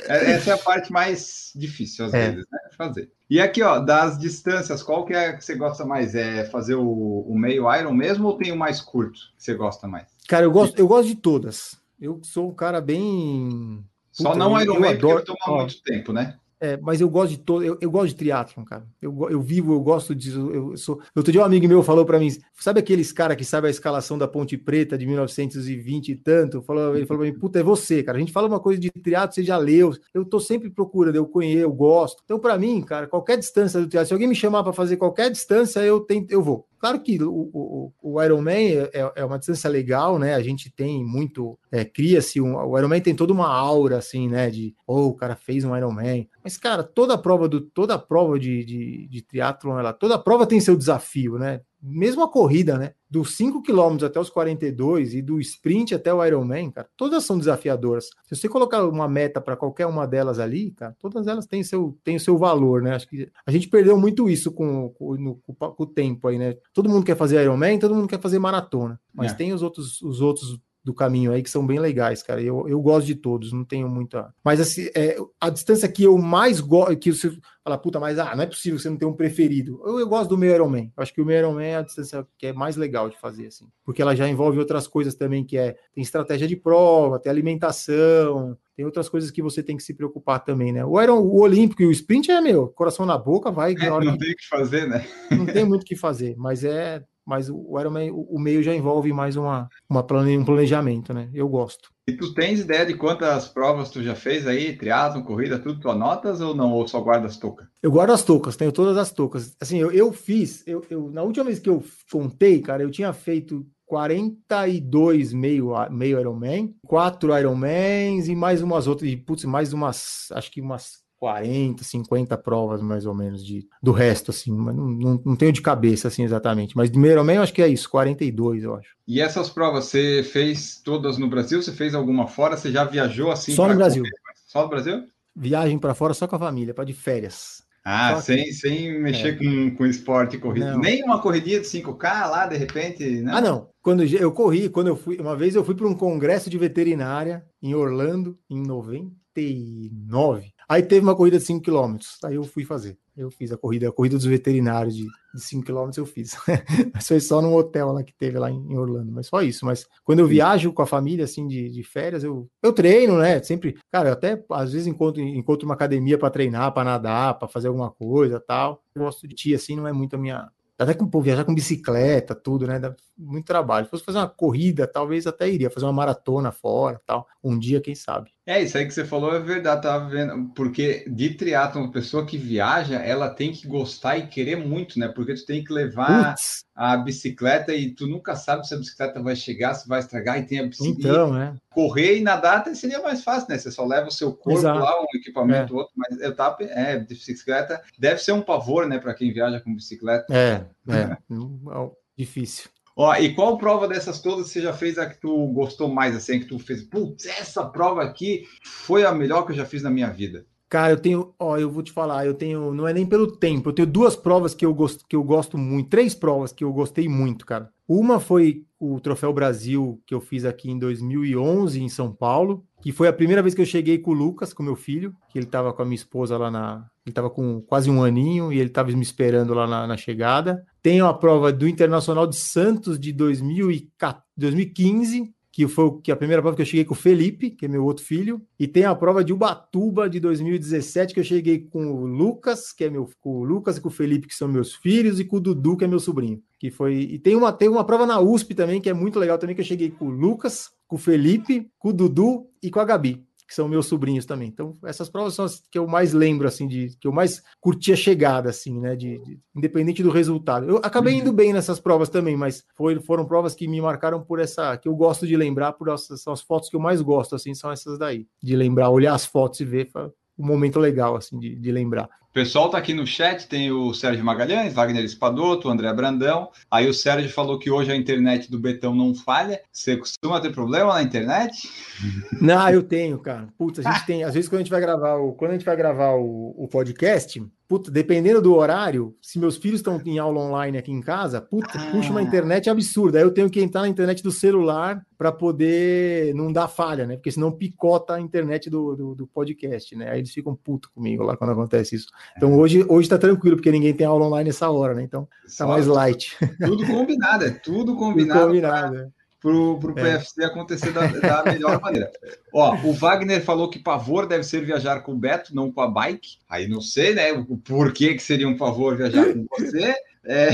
É, essa é a parte mais difícil, às é. vezes, né? Fazer. E aqui, ó, das distâncias, qual que é que você gosta mais? É fazer o, o meio Iron mesmo ou tem o mais curto que você gosta mais? Cara, eu gosto, eu gosto de todas. Eu sou um cara bem. Só Puta, não Iron Man porque toma muito tempo, né? É, mas eu gosto de todo, eu, eu gosto de triatlon, cara. Eu, eu vivo, eu gosto disso. Eu sou. Outro dia um amigo meu falou para mim, sabe aqueles cara que sabe a escalação da Ponte Preta de 1920 e tanto? Falou, ele falou para mim, puta, é você, cara. A gente fala uma coisa de triatlo, você já leu. Eu tô sempre procurando, eu conheço, eu gosto. Então, para mim, cara, qualquer distância do triatlo, se alguém me chamar para fazer qualquer distância, eu tento, eu vou. Claro que o, o, o Ironman é, é, é uma distância legal, né? A gente tem muito, é, cria-se um, o Ironman tem toda uma aura assim, né? De, oh, o cara fez um Ironman. Mas, cara, toda prova do, toda prova de, de, de triatlon, ela, toda prova tem seu desafio, né? Mesmo a corrida, né? Dos 5 km até os 42 e do sprint até o Ironman, cara, todas são desafiadoras. Se você colocar uma meta para qualquer uma delas ali, cara, todas elas têm seu, têm o seu valor, né? Acho que a gente perdeu muito isso com, com, no, com, o tempo aí, né? Todo mundo quer fazer Ironman, todo mundo quer fazer maratona, mas é. tem os outros, os outros do caminho aí que são bem legais, cara. Eu, eu gosto de todos, não tenho muita. Mas assim, é, a distância que eu mais gosto, que você fala, puta, mas ah, não é possível você não ter um preferido. Eu, eu gosto do meu Ironman. Eu acho que o meu Ironman é a distância que é mais legal de fazer, assim. Porque ela já envolve outras coisas também, que é tem estratégia de prova, tem alimentação, tem outras coisas que você tem que se preocupar também, né? O Iron, o Olímpico e o Sprint é meu, coração na boca, vai. É, não tem o que fazer, né? Não tem muito o [LAUGHS] que fazer, mas é mas o Ironman, o meio já envolve mais uma, uma plane, um planejamento, né? Eu gosto. E tu tens ideia de quantas provas tu já fez aí, triatlo, corrida, tudo, tu anotas ou não, ou só guarda as toucas? Eu guardo as toucas, tenho todas as toucas. Assim, eu, eu fiz, eu, eu, na última vez que eu contei, cara, eu tinha feito 42 meio, meio Ironman, quatro Ironmans e mais umas outras, e, putz, mais umas, acho que umas 40, 50 provas mais ou menos de, do resto, assim, mas não, não, não tenho de cabeça assim exatamente, mas de Ironman eu acho que é isso, 42 eu acho. E essas provas você fez todas no Brasil? Você fez alguma fora? Você já viajou assim? Só no Brasil. Só no Brasil? Viagem para fora só com a família, para de férias. Ah, sem, sem mexer é. com, com esporte e corrida. Não. Nem uma corridinha de 5K lá, de repente. Não? Ah, não. Quando eu corri, quando eu fui, uma vez eu fui para um congresso de veterinária em Orlando, em 99. Aí teve uma corrida de 5 km, aí eu fui fazer. Eu fiz a corrida, a corrida dos veterinários de, de 5 km eu fiz. [LAUGHS] mas foi só num hotel lá que teve lá em, Orlando, mas só isso. Mas quando eu viajo com a família, assim, de, de férias, eu, eu treino, né? Sempre, cara, eu até às vezes encontro, encontro uma academia para treinar, para nadar, para fazer alguma coisa tal. Eu gosto de ti, assim, não é muito a minha, até com pô, viajar com bicicleta, tudo, né? Dá muito trabalho. Se fosse fazer uma corrida, talvez até iria fazer uma maratona fora, tal. Um dia, quem sabe. É, isso aí que você falou é verdade, tava vendo, porque de triatlo, uma pessoa que viaja, ela tem que gostar e querer muito, né? Porque tu tem que levar Putz. a bicicleta e tu nunca sabe se a bicicleta vai chegar, se vai estragar, e tem a bicicleta. Então, né? Correr e nadar até seria mais fácil, né? Você só leva o seu corpo Exato. lá, um equipamento é. outro, mas eu tava, é, de bicicleta deve ser um pavor, né, para quem viaja com bicicleta. É, é. [LAUGHS] difícil. Ó, e qual prova dessas todas você já fez a que tu gostou mais, assim, que tu fez? Putz, essa prova aqui foi a melhor que eu já fiz na minha vida. Cara, eu tenho, ó, eu vou te falar, eu tenho, não é nem pelo tempo, eu tenho duas provas que eu gosto, que eu gosto muito, três provas que eu gostei muito, cara. Uma foi o Troféu Brasil que eu fiz aqui em 2011 em São Paulo, que foi a primeira vez que eu cheguei com o Lucas, com meu filho, que ele estava com a minha esposa lá na, ele estava com quase um aninho e ele estava me esperando lá na, na, chegada. Tem a prova do Internacional de Santos de 2015, que foi que a primeira prova que eu cheguei com o Felipe, que é meu outro filho, e tem a prova de Ubatuba de 2017 que eu cheguei com o Lucas, que é meu com o Lucas e com o Felipe, que são meus filhos, e com o Dudu, que é meu sobrinho. Que foi e tem uma tem uma prova na USP também que é muito legal também que eu cheguei com o Lucas, com o Felipe, com o Dudu e com a Gabi que são meus sobrinhos também. Então, essas provas são as que eu mais lembro, assim, de que eu mais curti a chegada, assim, né? De, de independente do resultado. Eu acabei indo uhum. bem nessas provas também, mas foi, foram provas que me marcaram por essa, que eu gosto de lembrar, por essas são as fotos que eu mais gosto, assim, são essas daí. De lembrar, olhar as fotos e ver um momento legal, assim, de, de lembrar. Pessoal tá aqui no chat, tem o Sérgio Magalhães, Wagner Espadoto, André Brandão. Aí o Sérgio falou que hoje a internet do Betão não falha. Você costuma ter problema na internet? [LAUGHS] Não, eu tenho, cara. Putz, a gente tem. Às vezes, quando a gente vai gravar o, quando a gente vai gravar o, o podcast, puta, dependendo do horário, se meus filhos estão em aula online aqui em casa, puta, ah. puxa uma internet absurda. Aí eu tenho que entrar na internet do celular para poder não dar falha, né? Porque senão picota a internet do, do, do, podcast, né? Aí eles ficam puto comigo lá quando acontece isso. Então é. hoje, hoje tá tranquilo, porque ninguém tem aula online nessa hora, né? Então tá mais light. Tudo combinado, é tudo combinado. Tudo combinado. Pra... É para o é. PFC acontecer da, da melhor maneira. Ó, o Wagner falou que pavor deve ser viajar com o Beto, não com a bike. Aí não sei, né? O porquê que seria um favor viajar com você. É...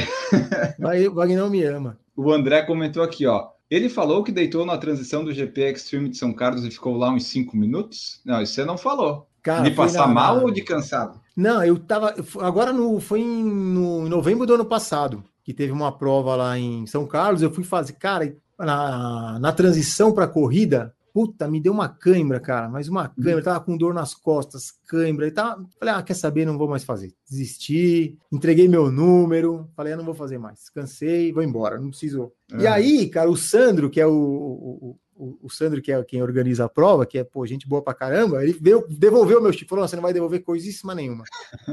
O Wagner não me ama. O André comentou aqui, ó. Ele falou que deitou na transição do GP Extreme de São Carlos e ficou lá uns cinco minutos? Não, isso você não falou. Cara, de passar na... mal ou de cansado? Não, eu tava. Agora no, foi em, no, em novembro do ano passado, que teve uma prova lá em São Carlos. Eu fui fazer, cara, na, na transição para a corrida, puta, me deu uma cãibra, cara, mas uma uhum. cãibra, tava com dor nas costas, cãibra e tal. Falei, ah, quer saber, não vou mais fazer. Desisti, entreguei meu número, falei, ah, não vou fazer mais. Cansei, vou embora, não preciso. E aí, cara, o Sandro, que é o, o, o, o, Sandro, que é quem organiza a prova, que é, pô, gente boa pra caramba, ele veio, devolveu o meu chip, falou, você não vai devolver coisíssima nenhuma.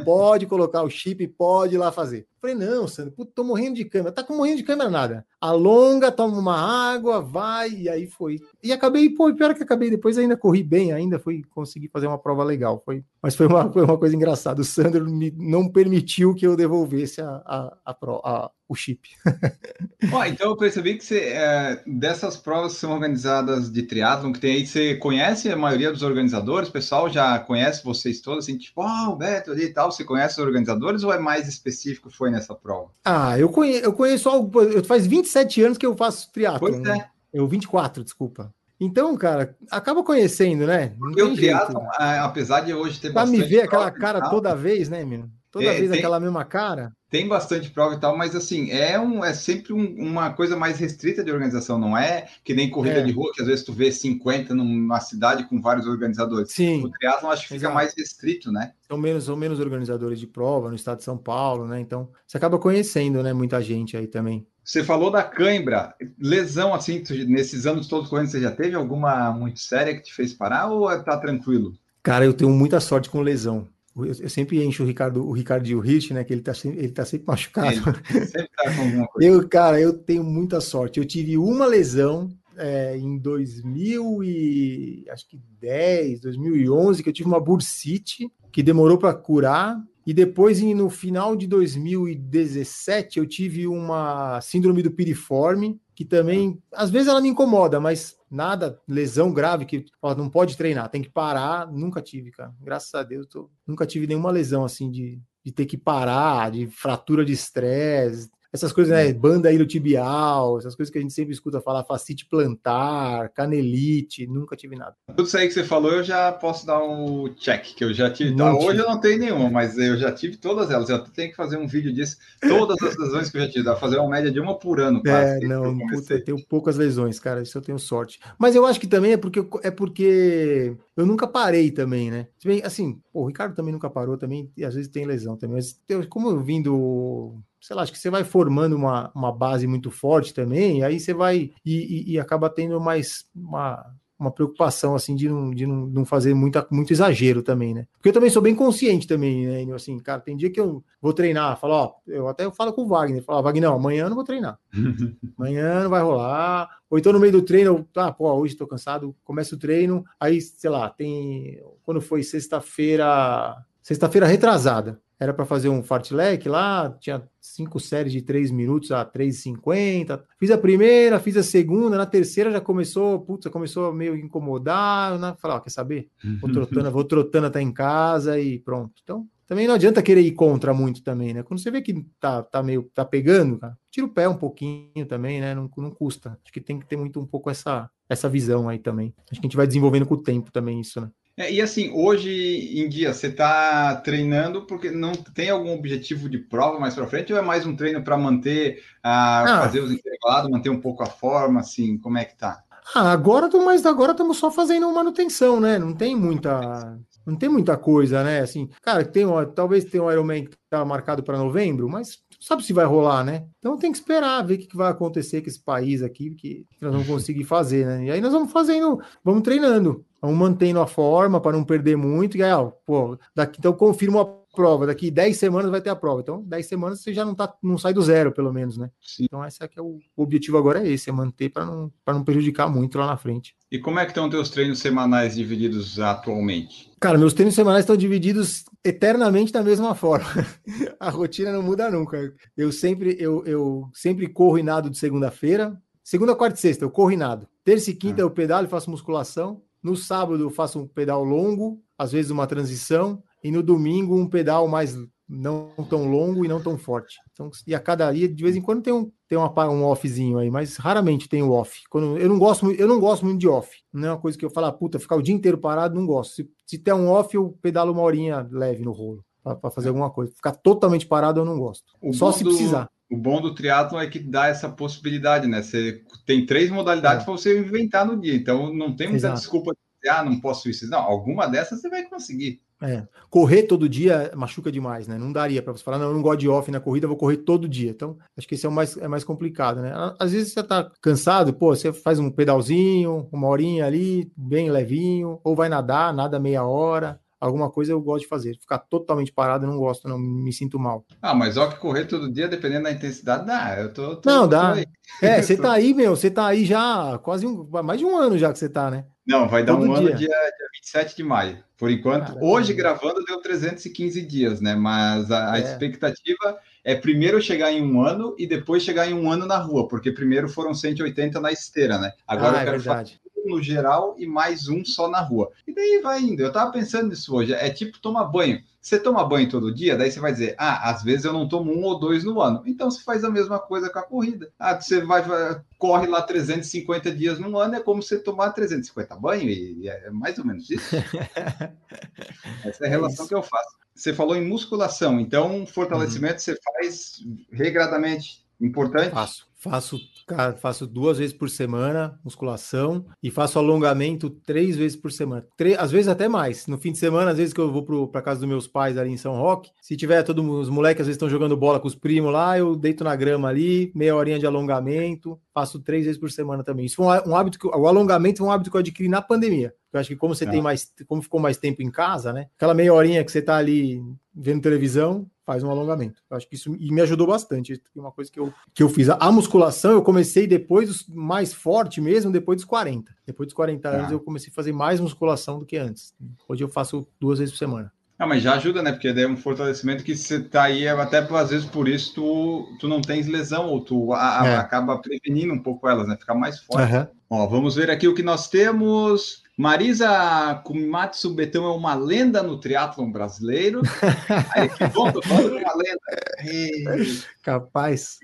Pode colocar o chip, pode ir lá fazer. Falei, não, Sandro, puto, tô morrendo de câmera. Tá com morrendo de câmera nada. Alonga, toma uma água, vai, e aí foi. E acabei, pô, pior que acabei, depois ainda corri bem, ainda fui conseguir fazer uma prova legal. Foi, mas foi uma, foi uma coisa engraçada. O Sandro me, não permitiu que eu devolvesse a, a, a, a o chip. [LAUGHS] Ó, então eu percebi que você, é, dessas provas que são organizadas de triatlon, que tem aí, você conhece a maioria dos organizadores? O pessoal já conhece vocês todos, assim, tipo, ah, oh, o Beto ali e tal, você conhece os organizadores ou é mais específico foi nessa prova? Ah, eu conheço, eu conheço algo, eu faz 27 anos que eu faço triatlon. Pois é. Né? Eu 24, desculpa. Então, cara, acaba conhecendo, né? Porque o triatlon, apesar de hoje ter pra bastante... Pra me ver aquela cara toda vez, né, menino? Toda é, vez tem... aquela mesma cara tem bastante prova e tal, mas assim, é, um, é sempre um, uma coisa mais restrita de organização, não é que nem corrida é. de rua, que às vezes tu vê 50 numa cidade com vários organizadores. Sim. O triatlon acho que fica Exato. mais restrito, né? São menos, são menos organizadores de prova no estado de São Paulo, né? Então, você acaba conhecendo, né, muita gente aí também. Você falou da cãibra, lesão assim, nesses anos todos correndo, você já teve alguma muito séria que te fez parar ou tá tranquilo? Cara, eu tenho muita sorte com lesão. Eu, sempre encho o Ricardo, o Ricardo e o Rich, né? Que ele tá sempre, ele tá sempre machucado. Ele sempre tá. [LAUGHS] Eu, cara, eu tenho muita sorte. Eu tive uma lesão é, em 2000 e acho que 10, 2011, que eu tive uma bursite que demorou para curar. E depois, no final de 2017, eu tive uma síndrome do piriforme, que também, às vezes ela me incomoda, mas nada, lesão grave que ó, não pode treinar, tem que parar. Nunca tive, cara. Graças a Deus, tô, nunca tive nenhuma lesão assim de, de ter que parar, de fratura de estresse. Essas coisas, né? Banda tibial, essas coisas que a gente sempre escuta falar, facite plantar, canelite, nunca tive nada. Tudo isso aí que você falou, eu já posso dar um check, que eu já tive. Não tá, hoje eu não tenho nenhuma, mas eu já tive todas elas. Eu tenho que fazer um vídeo disso, todas as lesões que eu já tive, dá pra fazer uma média de uma por ano. Quase, é, não, puta, eu tenho poucas lesões, cara, isso eu tenho sorte. Mas eu acho que também é porque, é porque eu nunca parei também, né? Assim, pô, o Ricardo também nunca parou também, e às vezes tem lesão também, mas eu, como eu vim do sei lá, acho que você vai formando uma, uma base muito forte também, aí você vai e, e, e acaba tendo mais uma, uma preocupação assim de não, de não, não fazer muita, muito exagero também, né? Porque eu também sou bem consciente também, né? Assim, cara, tem dia que eu vou treinar, falo, ó, eu até falo com o Wagner, falo, Wagner, não, amanhã eu não vou treinar. [LAUGHS] amanhã não vai rolar. Ou então no meio do treino, eu, tá, pô, hoje tô cansado, começo o treino, aí, sei lá, tem quando foi sexta-feira, sexta-feira retrasada era para fazer um fartlek lá, tinha cinco séries de três minutos a 3,50. Fiz a primeira, fiz a segunda, na terceira já começou, putz, começou a meio incomodar, né? Falar, ó, quer saber? Vou trotando, vou trotando até em casa e pronto. Então, também não adianta querer ir contra muito também, né? Quando você vê que tá, tá meio, tá pegando, cara, tira o pé um pouquinho também, né? Não, não custa. Acho que tem que ter muito um pouco essa, essa visão aí também. Acho que a gente vai desenvolvendo com o tempo também isso, né? É, e assim, hoje em dia, você está treinando porque não tem algum objetivo de prova mais para frente ou é mais um treino para manter, ah, ah. fazer os intervalados, manter um pouco a forma, assim, como é que tá? Ah, agora, mas agora estamos só fazendo manutenção, né? Não tem muita, não tem muita coisa, né? Assim, cara, tem talvez tenha um Ironman que tá marcado para novembro, mas sabe se vai rolar, né? Então tem que esperar ver o que, vai acontecer com esse país aqui, que, que nós vamos conseguir fazer, né? E aí nós vamos fazendo, vamos treinando. Vamos mantendo a forma para não perder muito. E aí, ó, pô, daqui, então confirmo a prova. Daqui 10 semanas vai ter a prova. Então, 10 semanas você já não, tá, não sai do zero, pelo menos, né? Sim. Então, esse é o, o objetivo agora é esse, é manter para não, não prejudicar muito lá na frente. E como é que estão teus treinos semanais divididos atualmente? Cara, meus treinos semanais estão divididos eternamente da mesma forma. [LAUGHS] a rotina não muda nunca. Eu sempre, eu, eu sempre corro e nado de segunda-feira. Segunda, quarta e sexta, eu corro e nado. Terça e quinta ah. eu pedalo e faço musculação. No sábado eu faço um pedal longo, às vezes uma transição, e no domingo um pedal mais não tão longo e não tão forte. Então, e a cada dia, de vez em quando tem um, tem uma, um offzinho aí, mas raramente tem o off. Quando, eu, não gosto, eu não gosto muito de off. Não é uma coisa que eu falo, ah, puta, ficar o dia inteiro parado, não gosto. Se, se tem um off, eu pedalo uma horinha leve no rolo para fazer alguma coisa. Ficar totalmente parado eu não gosto. O Só se do, precisar. O bom do triatlo é que dá essa possibilidade, né? Você tem três modalidades é. para você inventar no dia, então não tem muita Exato. desculpa de ah, não posso isso. Não, alguma dessas você vai conseguir. É. Correr todo dia machuca demais, né? Não daria para você falar, não, eu não gosto de off na corrida, vou correr todo dia. Então, acho que esse é o mais, é mais complicado, né? Às vezes você tá cansado, pô, você faz um pedalzinho, uma horinha ali, bem levinho, ou vai nadar, nada meia hora, alguma coisa eu gosto de fazer. Ficar totalmente parado eu não gosto, não me sinto mal. Ah, mas ó que correr todo dia, dependendo da intensidade, dá. Eu tô, tô não, dá. É, [LAUGHS] você tá aí, meu, você tá aí já quase um, mais de um ano já que você tá, né? Não, vai dar todo um dia. ano dia, dia 27 de maio. Por enquanto, Caramba. hoje gravando deu 315 dias, né? Mas a, a é. expectativa é primeiro chegar em um ano e depois chegar em um ano na rua, porque primeiro foram 180 na esteira, né? Agora ah, eu é quero é verdade no geral e mais um só na rua. E daí vai indo. Eu tava pensando nisso hoje. É tipo tomar banho. Você toma banho todo dia, daí você vai dizer, ah, às vezes eu não tomo um ou dois no ano. Então você faz a mesma coisa com a corrida. Ah, você vai, corre lá 350 dias no ano, é como você tomar 350 banho, e é mais ou menos isso. [LAUGHS] Essa é a relação é que eu faço. Você falou em musculação, então fortalecimento uhum. você faz regradamente. Importante? Faço. Faço, cara, faço duas vezes por semana musculação e faço alongamento três vezes por semana. Três, às vezes até mais. No fim de semana, às vezes que eu vou para casa dos meus pais ali em São Roque, se tiver todos os moleques às vezes estão jogando bola com os primos lá, eu deito na grama ali, meia horinha de alongamento, faço três vezes por semana também. Isso foi um, um hábito que o alongamento foi um hábito que eu adquiri na pandemia. Eu acho que como você é. tem mais, como ficou mais tempo em casa, né? Aquela meia horinha que você tá ali vendo televisão, faz um alongamento. Acho que isso e me ajudou bastante. É uma coisa que eu, que eu fiz. A musculação eu comecei depois mais forte mesmo, depois dos 40. Depois dos 40 anos ah. eu comecei a fazer mais musculação do que antes. Hoje eu faço duas vezes por semana. Ah, mas já ajuda, né? Porque é um fortalecimento que você tá aí, até às vezes por isso tu, tu não tens lesão, ou tu a, é. acaba prevenindo um pouco elas, né? Ficar mais forte. Uhum. Ó, vamos ver aqui o que nós temos. Marisa Kumatsu Betão é uma lenda no triatlon brasileiro. [LAUGHS] Aí, que bom, tô falando uma lenda. [LAUGHS] Capaz.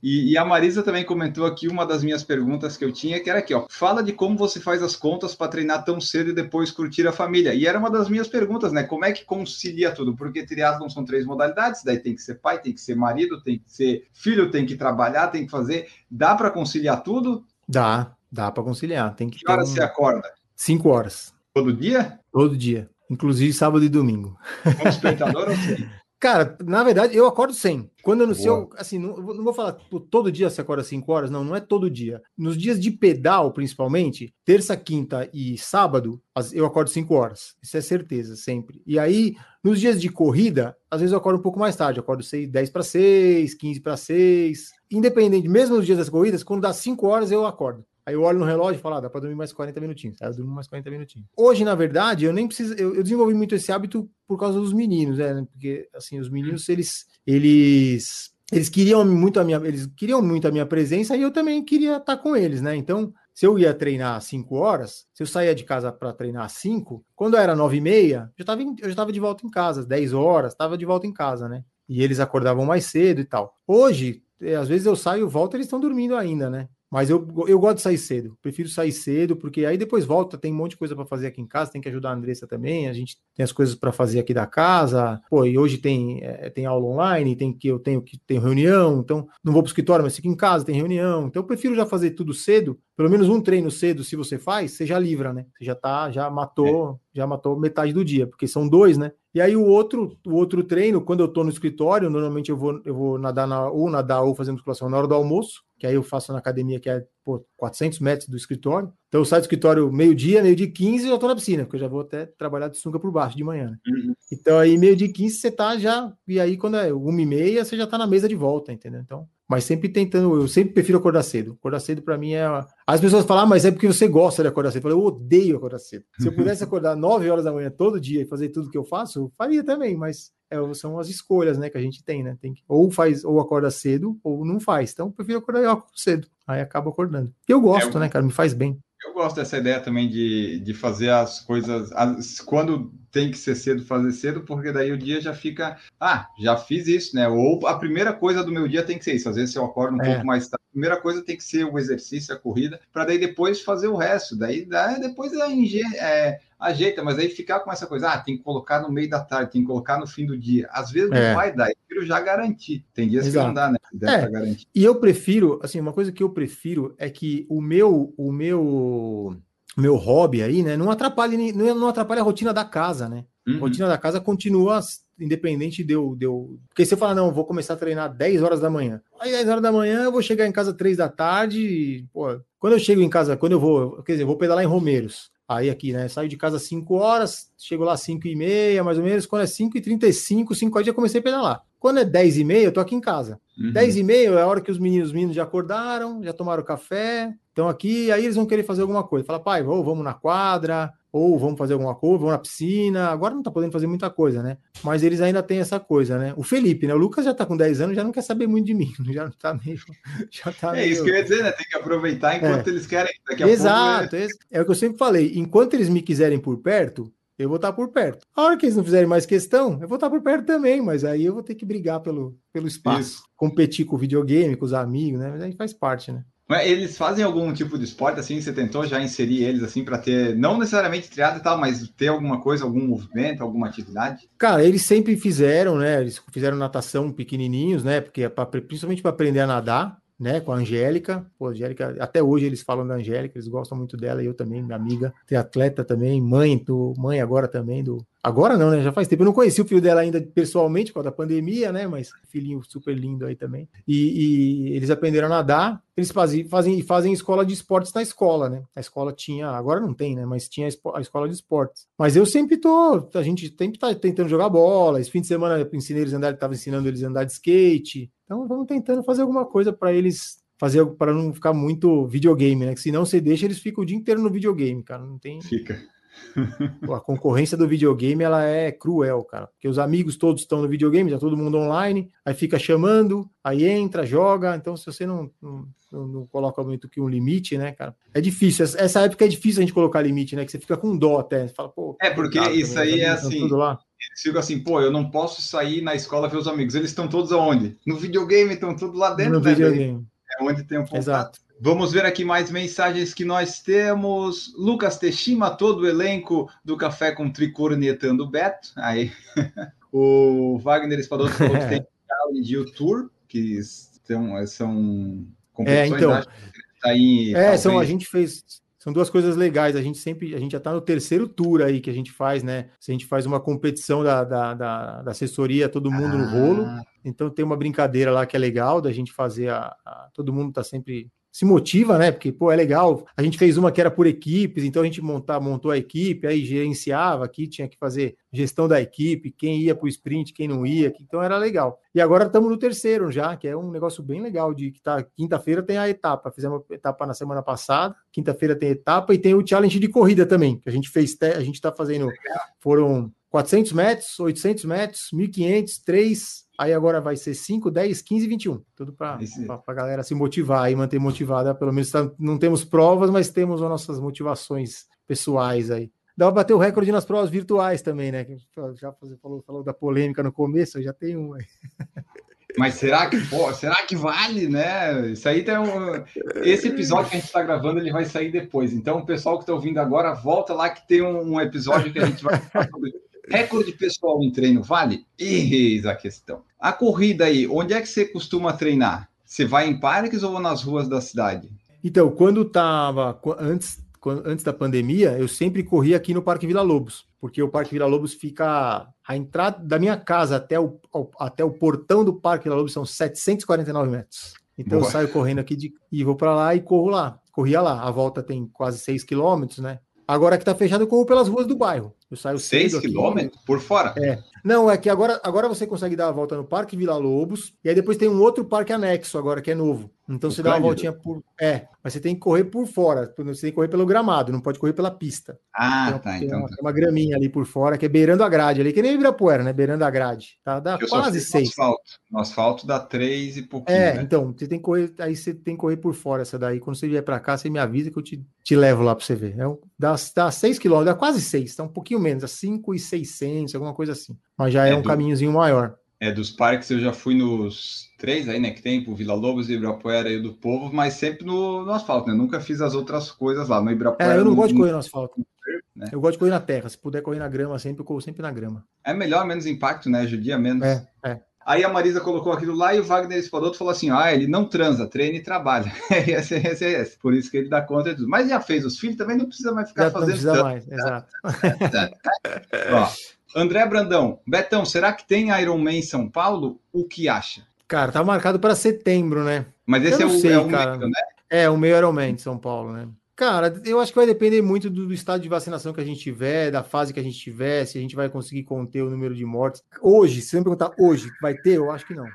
E, e, a Marisa também comentou aqui uma das minhas perguntas que eu tinha, que era aqui, ó. Fala de como você faz as contas para treinar tão cedo e depois curtir a família. E era uma das minhas perguntas, né? Como é que concilia tudo? Porque triatlon são três modalidades, daí tem que ser pai, tem que ser marido, tem que ser filho, tem que trabalhar, tem que fazer. Dá para conciliar tudo? Dá, dá para conciliar. Tem que, que horas um... você acorda? Cinco horas. Todo dia? Todo dia. Inclusive sábado e domingo. Como despertador ou sim? [LAUGHS] Cara, na verdade, eu acordo sem. Quando eu não sei, eu, assim, não, não, vou falar todo dia você acorda 5 horas, não, não é todo dia. Nos dias de pedal, principalmente, terça, quinta e sábado, eu acordo 5 horas. Isso é certeza, sempre. E aí, nos dias de corrida, às vezes eu acordo um pouco mais tarde, eu acordo 6, 10 para 6, 15 para 6. Independente, mesmo nos dias das corridas, quando dá 5 horas, eu acordo. Aí eu olho no relógio e falo, ah, dá para dormir mais 40 minutinhos. Aí eu durmo mais 40 minutinhos. Hoje, na verdade, eu nem preciso. Eu, eu, desenvolvi muito esse hábito por causa dos meninos, né? Porque, assim, os meninos, eles. Eles. Eles queriam muito a minha, eles queriam muito a minha presença e eu também queria estar com eles, né? Então, se eu ia treinar às 5 horas, se eu saía de casa para treinar às 5, quando era 9 e meia, eu já estava de volta em casa, às 10 horas, estava de volta em casa, né? E eles acordavam mais cedo e tal. Hoje, é, às vezes eu saio, volto, eles estão dormindo ainda, né? Mas eu, eu gosto de sair cedo, prefiro sair cedo, porque aí depois volta, tem um monte de coisa para fazer aqui em casa, tem que ajudar a Andressa também, a gente tem as coisas para fazer aqui da casa, pô, e hoje tem, é, tem aula online, tem que eu tenho que tenho reunião, então não vou para o escritório, mas fico em casa, tem reunião, então eu prefiro já fazer tudo cedo, pelo menos um treino cedo, se você faz, você já livra, né? Você já tá, já matou, é. já matou metade do dia, porque são dois, né? E aí o outro, o outro treino, quando eu tô no escritório, normalmente eu vou, eu vou nadar na, ou nadar ou fazer musculação na hora do almoço, que aí eu faço na academia, que é pô, 400 metros do escritório. Então eu saio do escritório meio-dia, meio-dia 15 e já tô na piscina, porque eu já vou até trabalhar de sunga por baixo de manhã. Né? Uhum. Então aí meio-dia 15 você tá já, e aí quando é uma e meia você já tá na mesa de volta, entendeu? Então mas sempre tentando, eu sempre prefiro acordar cedo. Acordar cedo para mim é. As pessoas falam, ah, mas é porque você gosta de acordar cedo. Eu, falo, eu odeio acordar cedo. Se eu pudesse acordar [LAUGHS] 9 horas da manhã todo dia e fazer tudo que eu faço, eu faria também, mas é, são as escolhas né, que a gente tem, né? Tem que, ou faz, ou acorda cedo, ou não faz. Então, eu prefiro acordar cedo. Aí acabo acordando. Eu gosto, é, né, cara? Me faz bem. Eu gosto dessa ideia também de, de fazer as coisas. As, quando tem que ser cedo, fazer cedo, porque daí o dia já fica. Ah, já fiz isso, né? Ou a primeira coisa do meu dia tem que ser isso. Às vezes eu acordo um é. pouco mais tarde. A primeira coisa tem que ser o exercício, a corrida, para daí depois fazer o resto. Daí, daí depois é, é, ajeita, mas aí ficar com essa coisa, ah, tem que colocar no meio da tarde, tem que colocar no fim do dia. Às vezes é. não vai dar, prefiro já garantir. Tem dias Exato. que não dá, né? É. E eu prefiro, assim, uma coisa que eu prefiro é que o meu, o meu meu hobby aí, né? Não atrapalha, não atrapalha a rotina da casa, né? Uhum. A rotina da casa continua independente de eu, de eu. Porque se eu falar, não, vou começar a treinar 10 horas da manhã. Aí 10 horas da manhã eu vou chegar em casa 3 da tarde. E, pô, quando eu chego em casa, quando eu vou, quer dizer, eu vou pedalar em Romeiros. Aí aqui, né? Saio de casa às 5 horas, chego lá às 5 e meia, mais ou menos. Quando é 5 e 35, 5 horas já comecei a pedalar. Quando é 10 e meia, eu tô aqui em casa. Uhum. 10 e meia é a hora que os meninos, os meninos já acordaram, já tomaram café, estão aqui, aí eles vão querer fazer alguma coisa. Fala, pai, vamos na quadra, ou vamos fazer alguma coisa, vamos na piscina. Agora não tá podendo fazer muita coisa, né? Mas eles ainda têm essa coisa, né? O Felipe, né? O Lucas já tá com 10 anos, já não quer saber muito de mim, [LAUGHS] já tá meio. Já tá é meio... isso que eu ia dizer, né? Tem que aproveitar enquanto é. eles querem. Daqui a Exato, pouco, é... é o que eu sempre falei. Enquanto eles me quiserem por perto, eu vou estar por perto. A hora que eles não fizerem mais questão, eu vou estar por perto também, mas aí eu vou ter que brigar pelo, pelo espaço, Isso. competir com o videogame, com os amigos, né? Mas aí faz parte, né? Eles fazem algum tipo de esporte assim? Você tentou já inserir eles assim para ter, não necessariamente triado e tal, mas ter alguma coisa, algum movimento, alguma atividade? Cara, eles sempre fizeram, né? Eles fizeram natação pequenininhos, né? Porque é pra, principalmente para aprender a nadar, né? Com a Angélica. Pô, Angélica, até hoje eles falam da Angélica, eles gostam muito dela, eu também, minha amiga, tem atleta também, mãe, do, mãe agora também do Agora não, né? Já faz tempo. Eu não conheci o filho dela ainda pessoalmente, por causa da pandemia, né? Mas filhinho super lindo aí também. E, e eles aprenderam a nadar. Eles fazem, fazem, fazem escola de esportes na escola, né? A escola tinha, agora não tem, né? Mas tinha a escola de esportes. Mas eu sempre tô, a gente sempre tá tentando jogar bola. Esse fim de semana eu ensinei eles a andar, estava ensinando eles a andar de skate. Então vamos tentando fazer alguma coisa para eles fazer para não ficar muito videogame, né? Que senão você deixa eles ficam o dia inteiro no videogame, cara. Não tem. Fica [LAUGHS] Pô, a concorrência do videogame ela é cruel, cara. Porque os amigos todos estão no videogame, já todo mundo online, aí fica chamando, aí entra, joga. Então, se você não, não, não coloca muito que um limite, né, cara? É difícil. Essa época é difícil a gente colocar limite, né? Que você fica com dó até. Você fala, pô, é, porque isso também, aí é assim. Tudo lá. Eles ficam assim, pô, eu não posso sair na escola ver os amigos. Eles estão todos aonde? No videogame, estão todos lá dentro, no né? videogame. É onde tem um contato. Exato. Vamos ver aqui mais mensagens que nós temos. Lucas Teixima, todo o elenco do Café com Tricornetando Beto. Aí, [LAUGHS] o Wagner Espadoto falou que tem [LAUGHS] Challenge o Tour, que são, são competições. É, então, tá aí, é são, a gente fez são duas coisas legais. A gente sempre, a gente já está no terceiro tour aí que a gente faz, né? A gente faz uma competição da, da, da, da assessoria, todo mundo ah. no rolo. Então tem uma brincadeira lá que é legal da gente fazer a, a todo mundo está sempre se motiva, né? Porque, pô, é legal. A gente fez uma que era por equipes, então a gente montar, montou a equipe, aí gerenciava aqui, tinha que fazer gestão da equipe, quem ia para o sprint, quem não ia, então era legal. E agora estamos no terceiro já, que é um negócio bem legal, de que tá quinta-feira tem a etapa, fizemos a etapa na semana passada, quinta-feira tem etapa e tem o challenge de corrida também, que a gente fez, a gente está fazendo, foram 400 metros, 800 metros, 1500, 3 Aí agora vai ser 5, 10, 15 21. Tudo para a galera se motivar e manter motivada. Pelo menos tá, não temos provas, mas temos as nossas motivações pessoais aí. Dá para bater o recorde nas provas virtuais também, né? Já falou, falou da polêmica no começo, eu já tem um aí. [LAUGHS] Mas será que pô, será que vale, né? Isso aí tem um. Esse episódio que a gente está gravando, ele vai sair depois. Então, o pessoal que está ouvindo agora, volta lá que tem um, episódio que a gente vai falar sobre Recorde pessoal em treino vale? Eis a questão. A corrida aí, onde é que você costuma treinar? Você vai em parques ou nas ruas da cidade? Então, quando estava antes, antes da pandemia, eu sempre corria aqui no Parque Vila Lobos, porque o Parque Vila Lobos fica a entrada da minha casa até o, até o portão do Parque Vila Lobos são 749 metros. Então Boa. eu saio correndo aqui de, e vou para lá e corro lá. Corria lá. A volta tem quase 6 quilômetros, né? Agora que tá fechado, eu corro pelas ruas do bairro. Eu saio 6 quilômetros por fora? É. Não, é que agora, agora você consegue dar a volta no Parque Vila Lobos, e aí depois tem um outro parque anexo agora, que é novo. Então o você Cândido. dá uma voltinha por. É, mas você tem que correr por fora. Você tem que correr pelo gramado, não pode correr pela pista. Ah, tem, tá. Tem então. Uma, tá. tem uma graminha ali por fora, que é beirando a grade ali, que nem Ibirapuera, né? Beirando a grade. Tá? Dá Eu quase seis. No asfalto. no asfalto dá três e pouquinho. É, né? então, você tem que correr, aí você tem que correr por fora essa daí. Quando você vier para cá, você me avisa que eu te, te levo lá para você ver. É um, dá, dá seis quilômetros, dá quase seis, tá um pouquinho menos, dá cinco e seiscentos, alguma coisa assim. Mas já é, é um do... caminhozinho maior. É, dos parques eu já fui nos três aí, né? Que tem, o Vila Lobos, Ibirapuera e o do Povo, mas sempre no, no asfalto, né? Nunca fiz as outras coisas lá. No Ibirapuera. É, eu não gosto de correr no asfalto. Né? Eu gosto de correr na terra. Se puder correr na grama, sempre eu corro sempre na grama. É melhor, menos impacto, né? Judia menos. É, é. Aí a Marisa colocou aquilo lá e o Wagner Espadoto falou assim: ah, ele não transa, treina e trabalha. esse, esse, esse. Por isso que ele dá conta de tudo. Mas já fez os filhos, também não precisa mais ficar já fazendo. Não precisa tanto. mais, exato. [LAUGHS] Ó, André Brandão, Betão, será que tem Iron Man em São Paulo? O que acha? Cara, tá marcado para setembro, né? Mas esse é o, sei, é o meio, né? É, o meio Iron Man de São Paulo, né? Cara, eu acho que vai depender muito do, do, estado de vacinação que a gente tiver, da fase que a gente tiver, se a gente vai conseguir conter o número de mortes. Hoje, se você me perguntar hoje, vai ter? Eu acho que não.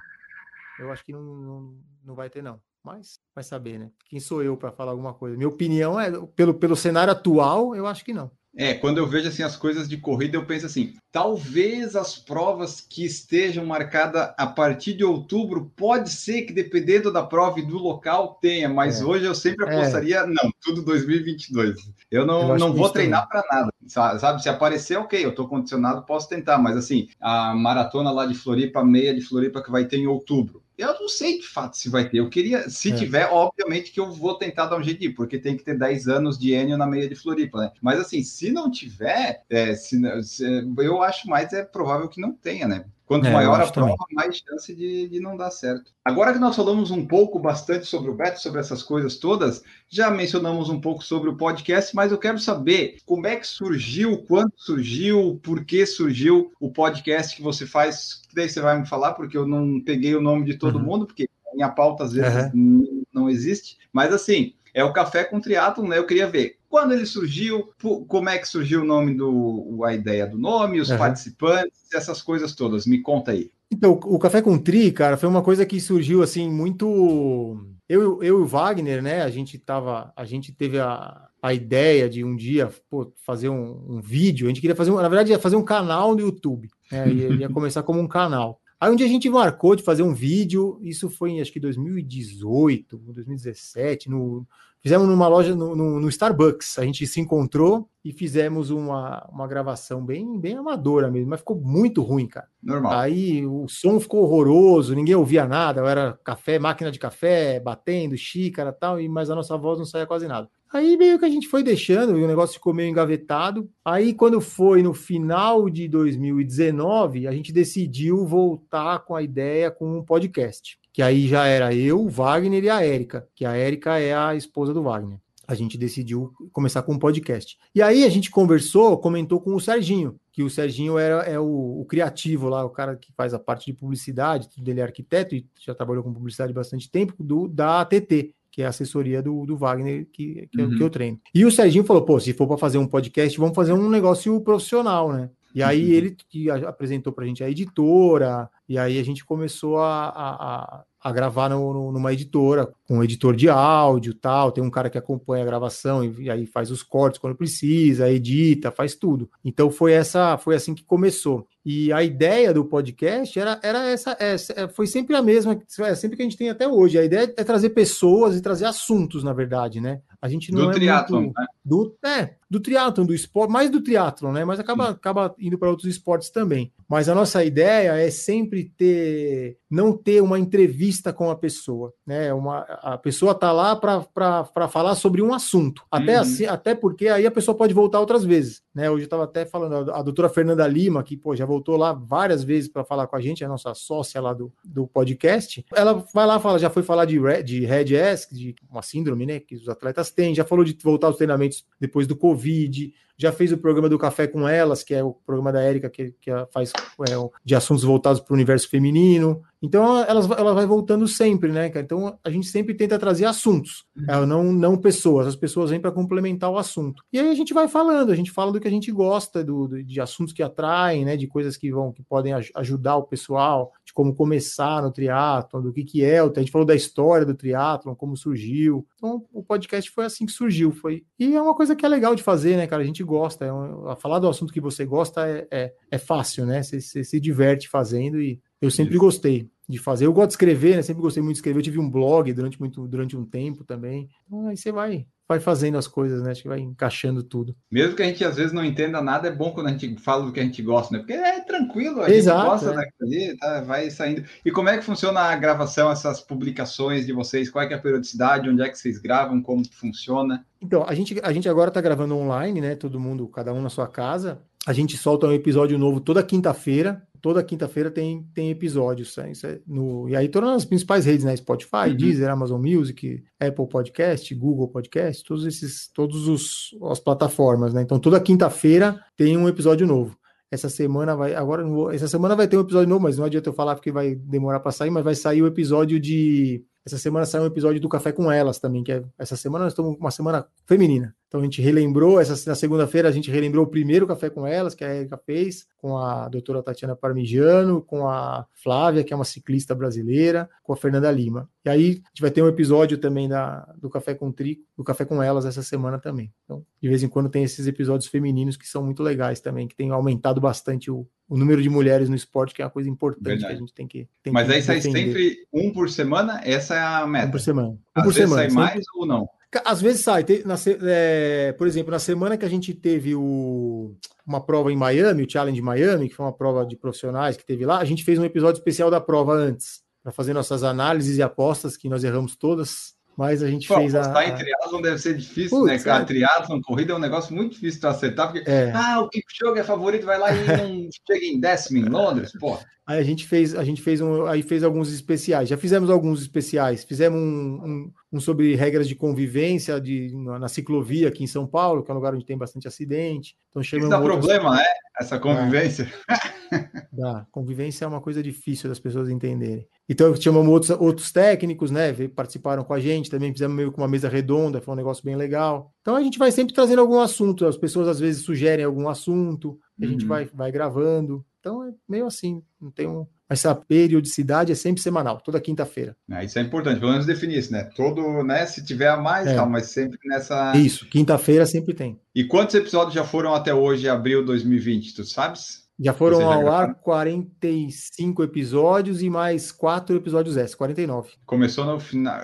Eu acho que não, não, não vai ter, não. Mas vai saber, né? Quem sou eu para falar alguma coisa? Minha opinião é, pelo, pelo cenário atual, eu acho que não. É, quando eu vejo assim as coisas de corrida, eu penso assim: talvez as provas que estejam marcadas a partir de outubro, pode ser que dependendo da prova e do local tenha, mas é. hoje eu sempre é. apostaria, é. não, tudo 2022. Eu não, eu não vou treinar para nada, sabe? Se aparecer, ok, eu estou condicionado, posso tentar, mas assim, a maratona lá de Floripa, meia de Floripa que vai ter em outubro eu não sei de fato se vai ter. Eu queria, se é. tiver, obviamente que eu vou tentar dar um jeito de ir, porque tem que ter 10 anos de Enio na meia de Floripa, né? Mas assim, se não tiver, é, se, se, eu acho mais é provável que não tenha, né? Quanto é, maior a prova, também. mais chance de, de não dar certo. Agora que nós falamos um pouco, bastante sobre o Beto, sobre essas coisas todas, já mencionamos um pouco sobre o podcast, mas eu quero saber como é que surgiu, quando surgiu, por que surgiu o podcast que você faz. Daí você vai me falar, porque eu não peguei o nome de todo uhum. mundo, porque minha pauta às vezes uhum. não existe. Mas assim, é o Café com Triatlon, né? Eu queria ver quando ele surgiu, como é que surgiu o nome do a ideia do nome, os uhum. participantes, essas coisas todas. Me conta aí. Então, o Café com Tri, cara, foi uma coisa que surgiu assim muito. Eu, eu e o Wagner, né? A gente tava, a gente teve a, a ideia de um dia pô, fazer um, um, vídeo. A gente queria fazer, um, na verdade, ia fazer um canal no YouTube. Né, ia, ia começar como um canal. Aí um dia a gente marcou de fazer um vídeo, isso foi em acho que 2018, 2017, no, fizemos numa loja no, no, no, Starbucks. A gente se encontrou e fizemos uma, uma gravação bem, bem amadora mesmo, mas ficou muito ruim, cara. Normal. Aí o som ficou horroroso, ninguém ouvia nada, era café, máquina de café, batendo, xícara tal, e mas a nossa voz não saía quase nada. Aí meio que a gente foi deixando e o negócio ficou meio engavetado. Aí, quando foi no final de 2019, a gente decidiu voltar com a ideia com um podcast. Que aí já era eu, o Wagner e a Érica, que a Érica é a esposa do Wagner. A gente decidiu começar com um podcast. E aí a gente conversou, comentou com o Serginho, que o Serginho era, é o, o, criativo lá, o cara que faz a parte de publicidade, tudo dele é arquiteto e já trabalhou com publicidade bastante tempo, do, da ATT, que é a assessoria do, do Wagner, que, que, uhum. que eu treino. E o Serginho falou: pô, se for para fazer um podcast, vamos fazer um negócio profissional, né? E aí uhum. ele que apresentou para a gente a editora, e aí a gente começou a, a, a gravar no, no, numa editora, com um editor de áudio tal. Tem um cara que acompanha a gravação e, e, aí faz os cortes quando precisa, edita, faz tudo. Então foi essa, foi assim que começou. E a ideia do podcast era, era essa, essa é, foi sempre a mesma, é sempre que a gente tem até hoje. A ideia é trazer pessoas e trazer assuntos, na verdade, né? A gente não do é triatlon, muito... né? do é, do triatlon, do esporte, mais do triatlon, né? Mas acaba, acaba indo para outros esportes também. Mas a nossa ideia é sempre ter, não ter uma entrevista com a pessoa, né? Uma, a pessoa tá lá para falar sobre um assunto. Até uhum. assim, até porque aí a pessoa pode voltar outras vezes, né? Hoje eu estava até falando a, a doutora Fernanda Lima, que pô, já voltou lá várias vezes para falar com a gente, é a nossa sócia lá do, do podcast. Ela vai lá, fala, já foi falar de, de Red Ask, de uma síndrome, né? Que os atletas têm, já falou de voltar aos treinamentos depois do Covid, já fez o programa do Café com Elas, que é o programa da Érica, que, que faz é, de assuntos voltados para o universo feminino. Então, ela, ela vai voltando sempre, né, cara? Então, a gente sempre tenta trazer assuntos, uhum. não, não pessoas. As pessoas vêm para complementar o assunto. E aí a gente vai falando, a gente fala do que a gente gosta, do, do, de assuntos que atraem, né, de coisas que vão, que podem ajudar o pessoal, de como começar no triatlon, do que, que é. A gente falou da história do triatlon, como surgiu. Então, o podcast foi assim que surgiu. Foi... E é uma coisa que é legal de fazer, né, cara? A gente gosta. É um... falar do assunto que você gosta é, é, é fácil, né? Você, você se diverte fazendo e eu sempre gostei de fazer. Eu gosto de escrever, né? Sempre gostei muito de escrever. Eu tive um blog durante, muito, durante um tempo também. Então aí você vai, vai fazendo as coisas, né? Acho que vai encaixando tudo. Mesmo que a gente às vezes não entenda nada, é bom quando a gente fala do que a gente gosta, né? Porque é tranquilo, a Exato, gente gosta é. daquilo tá, vai saindo. E como é que funciona a gravação, essas publicações de vocês? Qual é, é a periodicidade? Onde é que vocês gravam? Como funciona? Então, a gente, a gente agora está gravando online, né? Todo mundo, cada um na sua casa. A gente solta um episódio novo toda quinta-feira toda quinta-feira tem, tem episódios. Né? É no, e aí todas as principais redes, né? Spotify, uhum. Deezer, Amazon Music, Apple Podcast, Google Podcast, todos esses, todos os as plataformas, né? Então toda quinta-feira tem um episódio novo. Essa semana vai, agora essa semana vai ter um episódio novo, mas não adianta eu falar porque vai demorar para sair, mas vai sair o episódio de essa semana saiu um episódio do Café com Elas também, que é essa semana nós estamos uma semana feminina. Então a gente relembrou, essa, na segunda-feira a gente relembrou o primeiro Café com Elas, que a Erika fez, com a doutora Tatiana Parmigiano, com a Flávia, que é uma ciclista brasileira, com a Fernanda Lima. E aí a gente vai ter um episódio também da, do Café com Trico, do Café com Elas essa semana também. Então, de vez em quando tem esses episódios femininos que são muito legais também, que tem aumentado bastante o, o número de mulheres no esporte, que é uma coisa importante Verdade. que a gente tem que. Tem Mas que aí sai sempre um por semana? Essa é a meta. Um por semana. Um Às por semana. sai mais ou não? Às vezes sai. Na, é, por exemplo, na semana que a gente teve o, uma prova em Miami, o Challenge Miami, que foi uma prova de profissionais que teve lá, a gente fez um episódio especial da prova antes, para fazer nossas análises e apostas, que nós erramos todas. Mas a gente Pô, fez a. em triatlon deve ser difícil, Putz, né? Cara, é. triatlon, corrida é um negócio muito difícil de acertar, porque é. ah, o Kipchoge é favorito, vai lá e não [LAUGHS] chega em décimo em Londres, pô. Aí a gente fez, a gente fez um, aí fez alguns especiais. Já fizemos alguns especiais. Fizemos um, um, um sobre regras de convivência de, na ciclovia aqui em São Paulo, que é um lugar onde tem bastante acidente. Então Isso dá problema, né? Essa convivência. É. [LAUGHS] Dá. Convivência é uma coisa difícil das pessoas entenderem. Então chamamos outros, outros técnicos, né? Participaram com a gente, também fizemos meio que uma mesa redonda, foi um negócio bem legal. Então a gente vai sempre trazendo algum assunto. As pessoas às vezes sugerem algum assunto, a gente uhum. vai, vai gravando. Então é meio assim, não tem um, essa periodicidade é sempre semanal, toda quinta-feira. Ah, isso é importante, pelo menos definir isso, né? Todo, né? Se tiver a mais, é. tal, mas sempre nessa. Isso, quinta-feira sempre tem. E quantos episódios já foram até hoje, abril 2020? Tu sabes? Já foram Você ao ar 45 episódios e mais quatro episódios S, 49. Começou no final.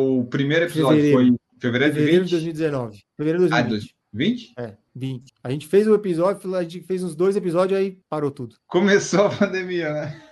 O primeiro episódio fevereiro. foi em fevereiro, fevereiro de 2019. Fevereiro de 2020. Ah, 20? É, 20. A gente fez o episódio, a gente fez uns dois episódios, aí parou tudo. Começou a pandemia, né?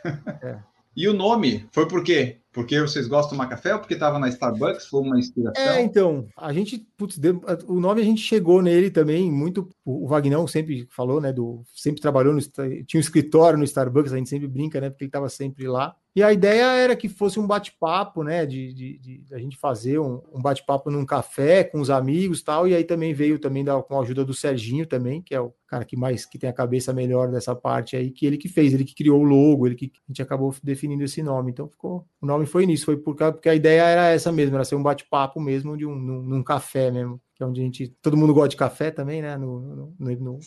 É. [LAUGHS] E o nome foi por quê? Porque vocês gostam de tomar café ou porque estava na Starbucks? Foi uma inspiração? É, então, a gente, putz, o nome a gente chegou nele também, muito, o Vagnão sempre falou, né, do, sempre trabalhou, no, tinha um escritório no Starbucks, a gente sempre brinca, né, porque ele estava sempre lá. E a ideia era que fosse um bate-papo, né? De, de, de, a gente fazer um, um bate-papo num café com os amigos tal. E aí também veio também da, com a ajuda do Serginho também, que é o cara que mais que tem a cabeça melhor dessa parte aí, que ele que fez, ele que criou o logo, ele que a gente acabou definindo esse nome. Então ficou. O nome foi nisso, foi por, porque a ideia era essa mesmo, era ser um bate-papo mesmo de um num, num café mesmo que é onde a gente. Todo mundo gosta de café também, né? No, no, no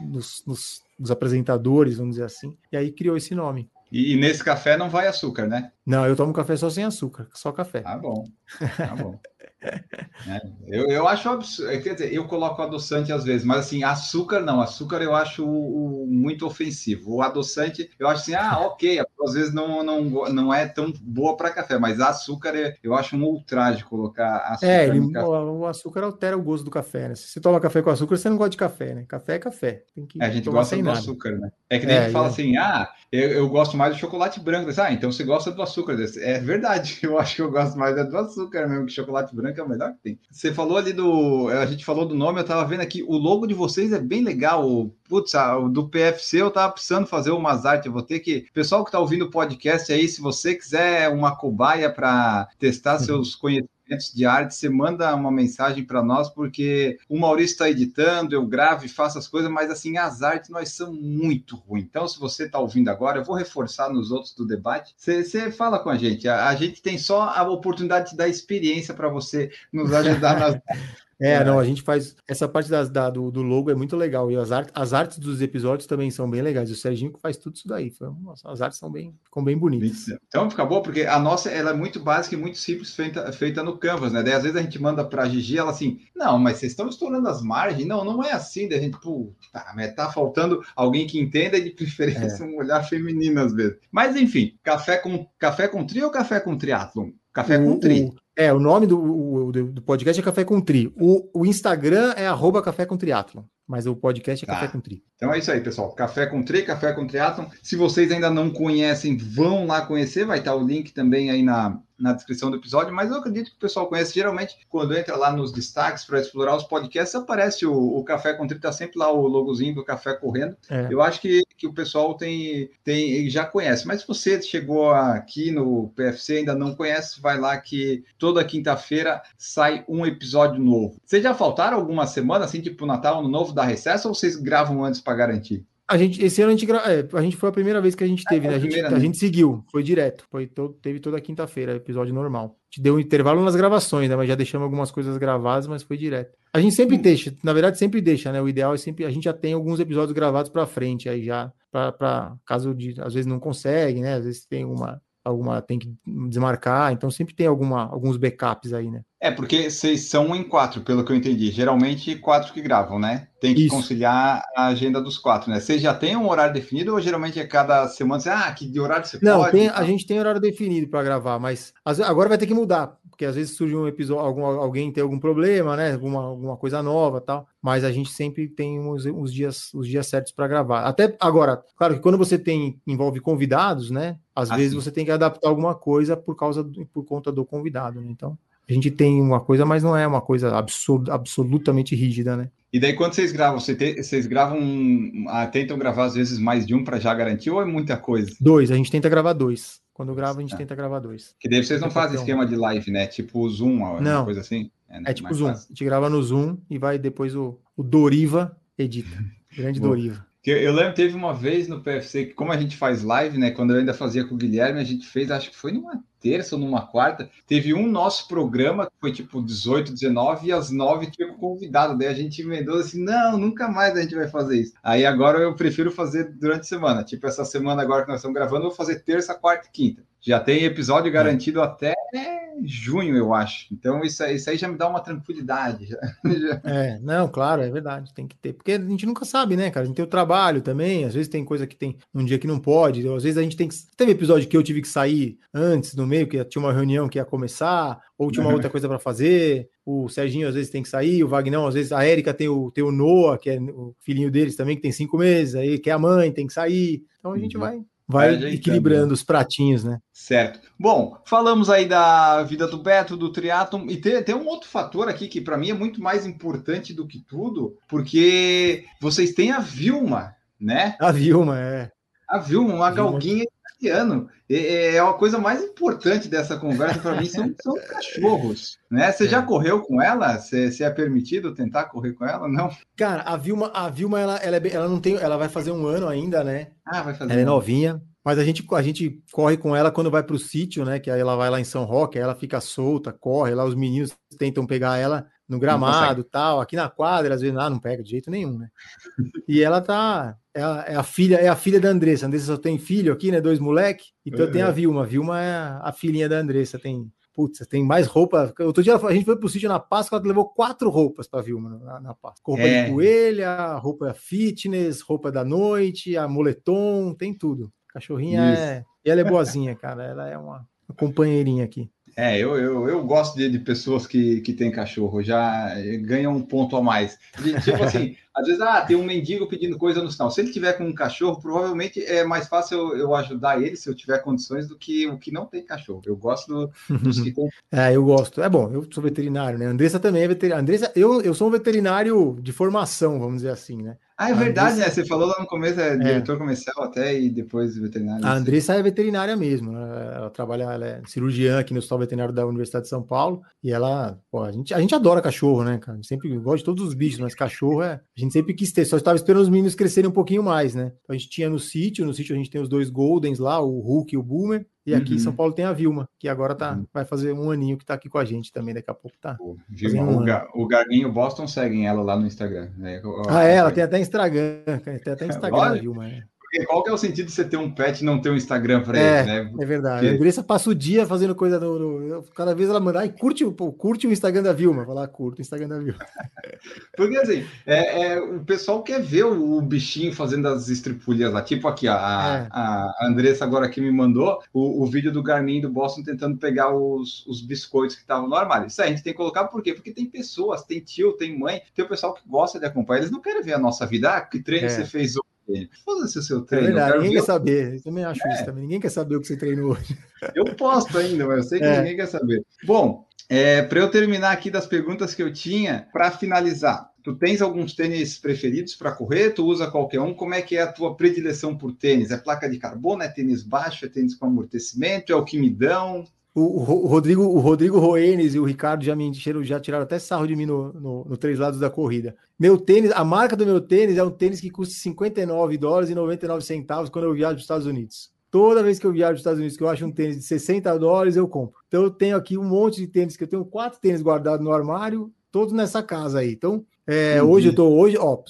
nos, nos, nos, apresentadores, vamos dizer assim. E aí criou esse nome. E, e, nesse café não vai açúcar, né? Não, eu tomo café só sem açúcar, só café. Ah, bom. Tá bom. [LAUGHS] É, eu, eu acho absurdo, é, quer dizer, eu coloco adoçante às vezes, mas assim, açúcar não, açúcar eu acho o, o, muito ofensivo. O adoçante, eu acho assim, ah, ok, às vezes não, não, não é tão boa para café, mas açúcar é, eu acho um ultraje colocar açúcar é, ele, o, o, açúcar altera o gosto do café, né? Se você toma café com açúcar, você não gosta de café, né? Café é café. é, a gente gosta do nada. açúcar, né? É que nem é, a gente fala é. assim, ah, eu, eu, gosto mais do chocolate branco. Ah, então você gosta do açúcar. É verdade, [LAUGHS] eu acho que eu gosto mais do açúcar mesmo que chocolate branco branco é o melhor que tem. Você falou ali do. A gente falou do nome, eu tava vendo aqui. O logo de vocês é bem legal. Putz, o do PFC eu tava precisando fazer umas artes. Eu vou ter que. Pessoal que tá ouvindo o podcast aí, se você quiser uma cobaia para testar uhum. seus conhecimentos de arte, você manda uma mensagem para nós, porque o Maurício está editando, eu gravo e faço as coisas, mas assim, as artes nós são muito ruins. Então, se você está ouvindo agora, eu vou reforçar nos outros do debate. Você fala com a gente. A, a, gente tem só a oportunidade de dar experiência para você nos ajudar nas. É, é, não, a gente faz. Essa parte das, da, do, do, logo é muito legal. E as, art, as artes dos episódios também são bem legais. O Serginho faz tudo isso daí. Nossa, as artes são bem, ficam bem bonitas. Então fica bom, porque a nossa ela é muito básica e muito simples, feita, feita no Canvas, né? Daí às vezes a gente manda para a Gigi, ela assim, não, mas vocês estão estourando as margens. Não, não é assim. Daí a gente, pô, tá, mas tá faltando alguém que entenda e de preferência é. um olhar feminino às vezes. Mas enfim, café com café com tri ou café com triatlon? Café com tri. O, é, o nome do, o, do, podcast é Café com Tri. O, o Instagram é arroba Café com Triatlon, mas o podcast é tá. Café com Tri. Então é isso aí, pessoal. Café com Tri, Café com Triatlon. Se vocês ainda não conhecem, vão lá conhecer. Vai estar o link também aí na, na descrição do episódio, mas eu acredito que o pessoal conhece. Geralmente, quando entra lá nos destaques para explorar os podcasts, aparece o, o Café com Tri, tá sempre lá o logozinho do Café correndo. É. Eu acho que, que o pessoal tem, tem já conhece. Mas se você chegou aqui no PFC ainda não conhece, vai lá que toda quinta-feira sai um episódio novo. Vocês já faltaram alguma semana, assim, tipo Natal, Ano Novo da Recesso, ou vocês gravam antes para garantir? A gente, esse ano a gente, gra... é, a gente foi a primeira vez que a gente teve, é, né? A gente, a gente seguiu, foi direto, foi todo, teve toda quinta-feira, episódio normal. A gente deu um intervalo nas gravações, né? Mas já deixamos algumas coisas gravadas, mas foi direto. A gente sempre hum. deixa, na verdade, sempre deixa, né? O ideal é sempre. A gente já tem alguns episódios gravados para frente, aí já, para caso de. Às vezes não consegue, né? Às vezes tem uma alguma tem que desmarcar, então sempre tem alguma, alguns backups aí, né? É, porque vocês são em quatro, pelo que eu entendi. Geralmente quatro que gravam, né? Tem que Isso. conciliar a agenda dos quatro, né? Vocês já têm um horário definido ou geralmente é cada semana você, ah, que horário você Não, pode? Não, a gente tem horário definido para gravar, mas agora vai ter que mudar, porque às vezes surge um episódio, algum, alguém tem algum problema, né? Alguma, alguma coisa nova tal. Mas a gente sempre tem os, os dias, os dias certos para gravar. Até agora, claro que quando você tem envolve convidados, né? Às assim. vezes você tem que adaptar alguma coisa por causa do, por conta do convidado, né? Então a gente tem uma coisa, mas não é uma coisa absurd, absolutamente rígida, né? E daí, quando vocês gravam, vocês gravam, ah, tentam gravar às vezes mais de um para já garantir ou é muita coisa? Dois, a gente tenta gravar dois. Quando grava, a gente ah. tenta gravar dois. Que daí vocês não fazem esquema de live, né? Tipo Zoom, não. coisa assim? É, né? é tipo mais Zoom. Fácil. A gente grava no Zoom e vai depois o, o Doriva edita. Grande Doriva. Eu lembro, teve uma vez no PFC que, como a gente faz live, né? Quando eu ainda fazia com o Guilherme, a gente fez, acho que foi numa terça ou numa quarta, teve um nosso programa que foi tipo 18, 19, e às 9 tinha, convidado, daí a gente emendou assim, não, nunca mais a gente vai fazer isso. Aí agora eu prefiro fazer durante a semana, tipo essa semana agora que nós estamos gravando, eu vou fazer terça, quarta e quinta. Já tem episódio garantido até junho, eu acho. Então, isso, isso aí já me dá uma tranquilidade. Já, já. [LAUGHS] É, não, claro, é verdade, tem que ter. Porque a gente nunca sabe, né, cara? A gente tem o trabalho também, às vezes tem coisa que tem um dia que não pode, às vezes a gente tem que. Teve episódio que eu tive que sair antes, no meio, que tinha uma reunião que ia começar, ou tinha uma outra coisa para fazer. O Serginho às vezes tem que sair, o Vagnão, às vezes a Érica tem o, tem o Noah, que é o filhinho deles também, que tem cinco meses, aí que é a mãe, tem que sair. Então a gente uhum. vai vai equilibrando os pratinhos, né? Certo. Bom, falamos aí da vida do Beto, do triatlon, e tem, tem um outro fator aqui que para mim é muito mais importante do que tudo, porque vocês têm a Vilma, né? A Vilma, é. A Vilma, uma galguinha italiano. É, é a coisa mais importante dessa conversa para mim são, [LAUGHS] são cachorros, né? Você é. já correu com ela? Você, você é permitido tentar correr com ela? Não? Cara, a Vilma, a Vilma ela, ela, é, ela não tem, ela vai fazer um ano ainda, né? Ah, vai fazer. Ela é um é novinha. Mas a gente, a gente corre com ela quando vai para o sítio, né? Que aí ela vai lá em São Roque, aí ela fica solta, corre, lá os meninos tentam pegar ela no gramado tal. Aqui na quadra, às vezes, ah, não pega de jeito nenhum, né? E ela tá. É a, é a, filha, é a filha da Andressa. A Andressa só tem filho aqui, né? Dois moleque. Então uhum. tem a Vilma. A Vilma é a filhinha da Andressa. Tem. Putz, tem mais roupa. Outro dia a gente foi pro sítio na Páscoa, ela levou quatro roupas para Vilma na, na Páscoa. Roupa é. de coelha, roupa fitness, roupa da noite, a moletom, tem tudo. Cachorrinha Isso. é. E ela é boazinha, cara. Ela é uma, uma companheirinha aqui. É, eu, eu, eu gosto de, de pessoas que, que têm cachorro, já ganham um ponto a mais. De, tipo assim, [LAUGHS] às vezes, ah, tem um mendigo pedindo coisa no sinal. Se ele tiver com um cachorro, provavelmente é mais fácil eu, eu ajudar ele, se eu tiver condições, do que o que não tem cachorro. Eu gosto do, dos que tem. [LAUGHS] é, eu gosto. É bom, eu sou veterinário, né? Andressa também é veterinário. Andressa, eu, eu sou um veterinário de formação, vamos dizer assim, né? Ah, é verdade, Andressa... né? Você falou lá no começo, é, é diretor comercial até e depois veterinário. A Andressa é veterinária mesmo. Né? Ela trabalha, ela é cirurgiã aqui no Hospital Veterinário da Universidade de São Paulo. E ela, pô, a gente, a gente adora cachorro, né, cara? A gente sempre gosta de todos os bichos, mas cachorro é. A gente sempre quis ter, só estava esperando os meninos crescerem um pouquinho mais, né? Então a gente tinha no sítio, no sítio a gente tem os dois Goldens lá, o Hulk e o Boomer. E aqui uhum. em São Paulo tem a Vilma, que agora tá, uhum. vai fazer um aninho que tá aqui com a gente também, daqui a pouco tá. Vilma, um o, Ga, o Garguinho Boston seguem ela lá no Instagram. Né? Ah, é, ela tem até Instagram, [LAUGHS] tem até Instagram, a Vilma. É. Porque qual que é o sentido de você ter um pet e não ter um Instagram para é, ele, né? É verdade. Porque... A Andressa passa o dia fazendo coisa no, no, Cada vez ela manda, e curte, curte o Instagram da Vilma. Vai lá, o Instagram da Vilma. [LAUGHS] Porque assim, é, é, o pessoal quer ver o, o, bichinho fazendo as estripulhas lá. Tipo aqui, a, é. a, a Andressa agora aqui me mandou o, o vídeo do Garmin do Boston tentando pegar os, os biscoitos que estavam no armário. Isso aí a gente tem que colocar por quê? Porque tem pessoas, tem tio, tem mãe, tem o pessoal que gosta de acompanhar. Eles não querem ver a nossa vida. Ah, que treino é. você fez hoje? Foda-se o seu é treino. É verdade, ninguém quer saber. Eu também acho é. isso também. Ninguém quer saber o que você treinou hoje. Eu posto ainda, mas eu sei que é. ninguém quer saber. Bom, é, para eu terminar aqui das perguntas que eu tinha, para finalizar, tu tens alguns tênis preferidos para correr? Tu usa qualquer um? Como é que é a tua predileção por tênis? É placa de carbono? É tênis baixo? É tênis com amortecimento? É o que me dão? O, o, Rodrigo, o Rodrigo Roenes e o Ricardo já me encheram, já tiraram até sarro de mim no, no, no, Três Lados da Corrida. Meu tênis, a marca do meu tênis é um tênis que custa 59 dólares e 99 centavos quando eu viajo para os Estados Unidos. Toda vez que eu viajo para os Estados Unidos, que eu acho um tênis de 60 dólares, eu compro. Então eu tenho aqui um monte de tênis, que eu tenho quatro tênis guardados no armário, todos nessa casa aí. Então, é, hoje eu tô, hoje, ó,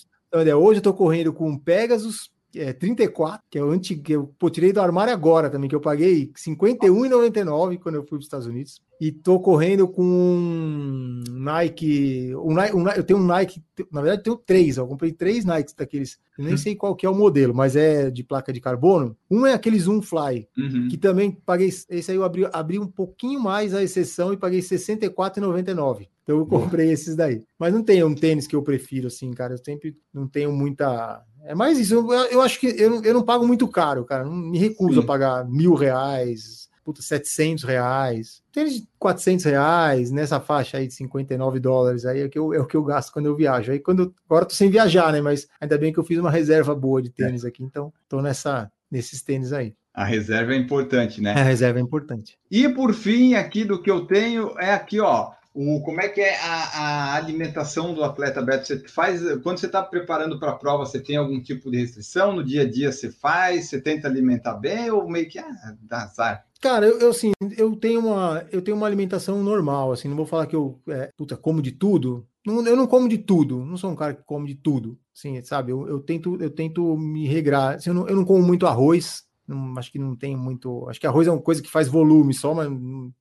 hoje eu tô correndo com Pegasus, é, 34, que é o antigo, que eu pô, tirei do armário agora também, que eu paguei 51,99 quando eu fui para os Estados Unidos. E tô correndo com um Nike, um, um, eu tenho um Nike, na verdade eu tenho três, eu comprei três Nikes daqueles, eu nem uhum. sei qual que é o modelo, mas é de placa de carbono. Um é aquele Zoom Fly, uhum. que também paguei, esse aí eu abri, abri um pouquinho mais a exceção e paguei 64,99. Então eu comprei esses daí. Mas não tem um tênis que eu prefiro assim, cara, eu sempre não tenho muita é mais isso. Eu, eu acho que eu, eu não pago muito caro, cara. Não me recuso Sim. a pagar mil reais, puta, 700 reais. Tem 400 reais nessa faixa aí de 59 dólares. Aí é, que eu, é o que eu gasto quando eu viajo. Aí quando agora eu tô sem viajar, né? Mas ainda bem que eu fiz uma reserva boa de tênis é. aqui. Então tô nessa, nesses tênis aí. A reserva é importante, né? A reserva é importante. E por fim, aqui do que eu tenho é aqui, ó. O, como é que é a, a, alimentação do atleta, Beto? Você faz quando você está preparando para a prova, você tem algum tipo de restrição? No dia a dia você faz? Você tenta alimentar bem ou meio que ah, dá azar? Cara, eu, eu assim, eu tenho uma eu tenho uma alimentação normal, assim, não vou falar que eu é, puta, como de tudo. não, eu não como de tudo, não sou um cara que come de tudo, sim, sabe? Eu, eu tento eu tento me regrar. Assim, eu, não, eu não como muito arroz, não, acho que não tem muito. Acho que arroz é uma coisa que faz volume só, mas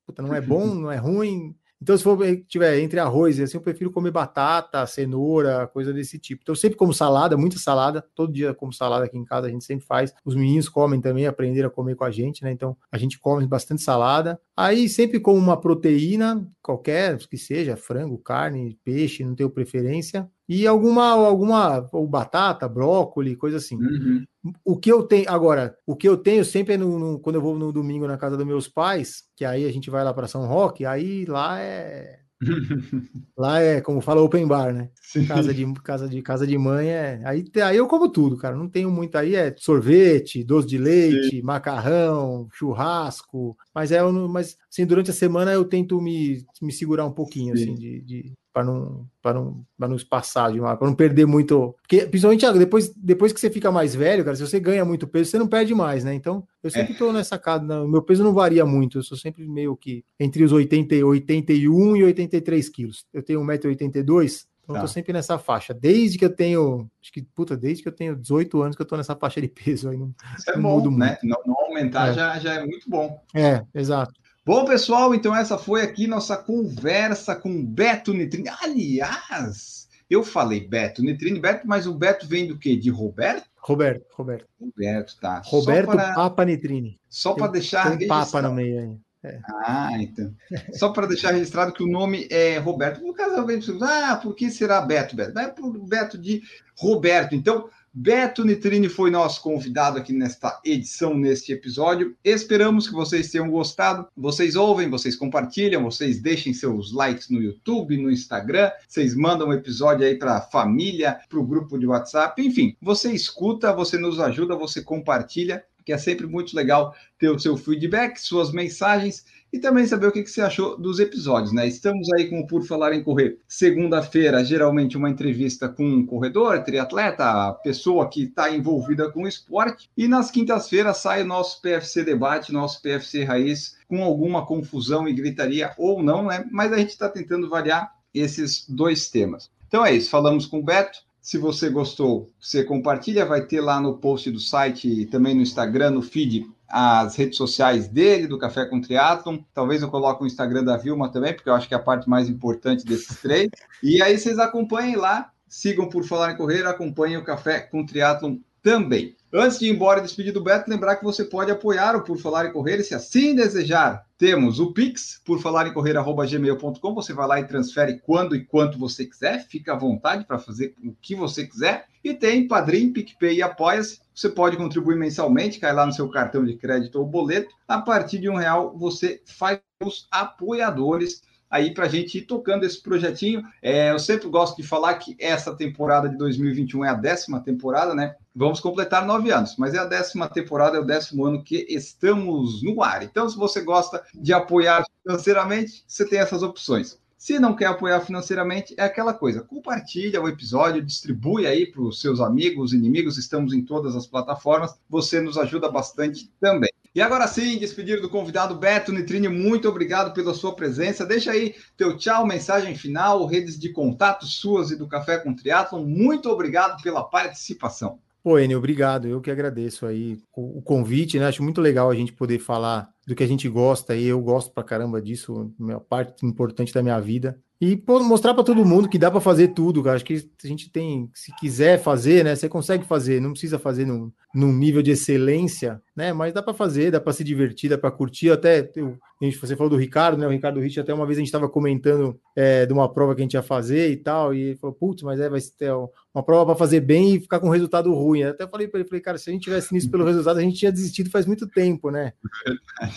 puta, não é bom, [LAUGHS] não é ruim. Então, se for tiver entre arroz e assim, eu prefiro comer batata, cenoura, coisa desse tipo. Então, eu sempre como salada, muita salada. Todo dia como salada aqui em casa, a gente sempre faz. Os meninos comem também, aprenderam a comer com a gente, né? Então, a gente come bastante salada. Aí, sempre com uma proteína, qualquer que seja, frango, carne, peixe, não tenho preferência. E alguma, alguma ou batata, brócolis, coisa assim. Uhum. O que eu tenho agora, o que eu tenho sempre é no, no, quando eu vou no domingo na casa dos meus pais, que aí a gente vai lá para São Roque, aí lá é [LAUGHS] Lá é, como fala, open bar, né? Sim. Casa de, casa de casa de mãe é. Aí, aí eu como tudo, cara. Não tenho muito aí, é sorvete, doce de leite, Sim. macarrão, churrasco. Mas é, mas assim, durante a semana eu tento me, me segurar um pouquinho, Sim. assim, de, de para não para não para não espaçar de para não perder muito, porque principalmente depois depois que você fica mais velho, cara, se você ganha muito peso, você não perde mais, né? Então, eu sempre estou é. nessa casa, meu peso não varia muito, eu sou sempre meio que entre os 80 81 e 83 quilos. Eu tenho 1,82m, então tá. eu tô sempre nessa faixa. Desde que eu tenho, acho que, puta, desde que eu tenho 18 anos que eu tô nessa faixa de peso aí. Não, Isso é bom, né? Não, não aumentar é. Já, já é muito bom. É, exato. Bom, pessoal, então essa foi aqui nossa conversa com Beto Nitrini. Aliás, eu falei Beto Nitrini, Beto, mas o Beto vem do quê? De Roberto? Roberto, Roberto. Roberto, tá. Roberto para... Papa Nitrini. Só para deixar tem Papa no meio aí. É. Ah, então. Só para deixar registrado que o nome é Roberto. No caso, alguém ah, por que será Beto? Beto? Para o Beto de Roberto. Então, Beto Nitrini foi nosso convidado aqui nesta edição, neste episódio. Esperamos que vocês tenham gostado. Vocês ouvem, vocês compartilham, vocês deixem seus likes no YouTube, no Instagram, vocês mandam o um episódio aí para a família, para o grupo de WhatsApp, enfim, você escuta, você nos ajuda, você compartilha, que é sempre muito legal ter o seu feedback, suas mensagens e também saber o que, você achou dos episódios, né? Estamos aí com o Por Falar em Correr. Segunda-feira, geralmente uma entrevista com um corredor, triatleta, pessoa que está envolvida com o esporte. E nas quintas-feiras sai o nosso PFC Debate, nosso PFC Raiz, com alguma confusão e gritaria ou não, né? Mas a gente está tentando variar esses dois temas. Então é isso, falamos com o Beto. Se você gostou, você compartilha, vai ter lá no post do site e também no Instagram, no feed, as redes sociais dele, do Café com Triatlon. Talvez eu coloque o Instagram da Vilma também, porque eu acho que é a parte mais importante desses [LAUGHS] três. E aí vocês acompanhem lá, sigam por Falar em Correr, acompanhem o Café com Triatlon também. Antes de ir embora e despedir do Beto, lembrar que você pode apoiar o Por Falar em Correr, se assim desejar. Temos o Pix, por falar em correr.gmail.com. Você vai lá e transfere quando e quanto você quiser. Fica à vontade para fazer o que você quiser. E tem Padrim, PicPay e Apoia-se. Você pode contribuir mensalmente, cai lá no seu cartão de crédito ou boleto. A partir de um real, você faz os apoiadores aí para a gente ir tocando esse projetinho. É, eu sempre gosto de falar que essa temporada de 2021 é a décima temporada, né? Vamos completar nove anos, mas é a décima temporada, é o décimo ano que estamos no ar. Então, se você gosta de apoiar financeiramente, você tem essas opções. Se não quer apoiar financeiramente, é aquela coisa. Compartilha o episódio, distribui aí para os seus amigos, inimigos. Estamos em todas as plataformas. Você nos ajuda bastante também. E agora sim, despedir do convidado Beto Nitrine, muito obrigado pela sua presença. Deixa aí teu tchau, mensagem final, redes de contato suas e do Café com Triatlon. Muito obrigado pela participação. Pô, Enio, obrigado. Eu que agradeço aí o convite, né? Acho muito legal a gente poder falar do que a gente gosta e eu gosto pra caramba disso, minha parte importante da minha vida. E pô, mostrar para todo mundo que dá para fazer tudo, cara. Acho que a gente tem, se quiser fazer, né, você consegue fazer, não precisa fazer num, num nível de excelência, né? Mas dá para fazer, dá para se divertir, dá para curtir. Até eu, a gente, você falou do Ricardo, né? O Ricardo Rich, até uma vez a gente estava comentando é, de uma prova que a gente ia fazer e tal, e ele falou, putz, mas é, vai ter uma prova para fazer bem e ficar com um resultado ruim. Até falei para ele, falei, cara, se a gente tivesse nisso pelo resultado, a gente tinha desistido faz muito tempo, né?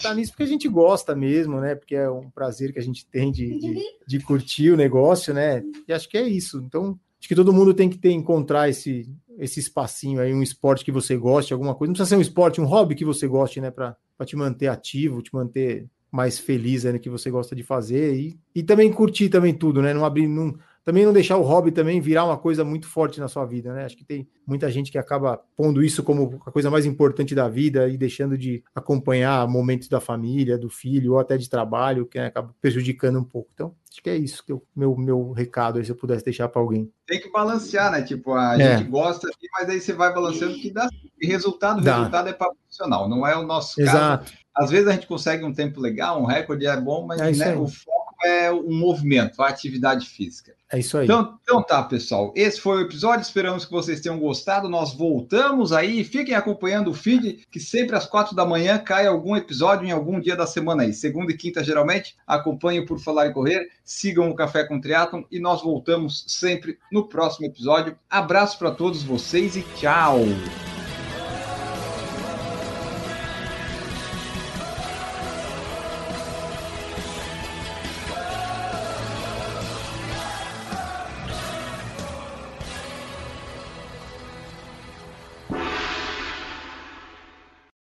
Tá nisso porque a gente gosta mesmo, né? Porque é um prazer que a gente tem de, de, de curtir o negócio, né? E acho que é isso. Então, acho que todo mundo tem que ter encontrar esse esse espacinho aí, um esporte que você goste, alguma coisa. Não precisa ser um esporte, um hobby que você goste, né? Para te manter ativo, te manter mais feliz né, que você gosta de fazer e, e também curtir também tudo, né? Não abrir, não, também não deixar o hobby também virar uma coisa muito forte na sua vida, né? Acho que tem muita gente que acaba pondo isso como a coisa mais importante da vida e deixando de acompanhar momentos da família, do filho ou até de trabalho, que né, acaba prejudicando um pouco. Então, acho que é isso que o meu, meu recado aí, se eu pudesse deixar para alguém. Tem que balancear, né? Tipo, a é. gente gosta, mas aí você vai balanceando que dá resultado, dá. resultado é para profissional, não é o nosso Exato. caso. Às vezes a gente consegue um tempo legal, um recorde é bom, mas é né, o foco é o movimento, a atividade física. É isso aí. Então, então tá, pessoal. Esse foi o episódio. Esperamos que vocês tenham gostado. Nós voltamos aí. Fiquem acompanhando o feed, que sempre às quatro da manhã cai algum episódio em algum dia da semana aí. Segunda e quinta, geralmente. Acompanhem por Falar e Correr. Sigam o Café com Triatlon e nós voltamos sempre no próximo episódio. Abraço para todos vocês e tchau!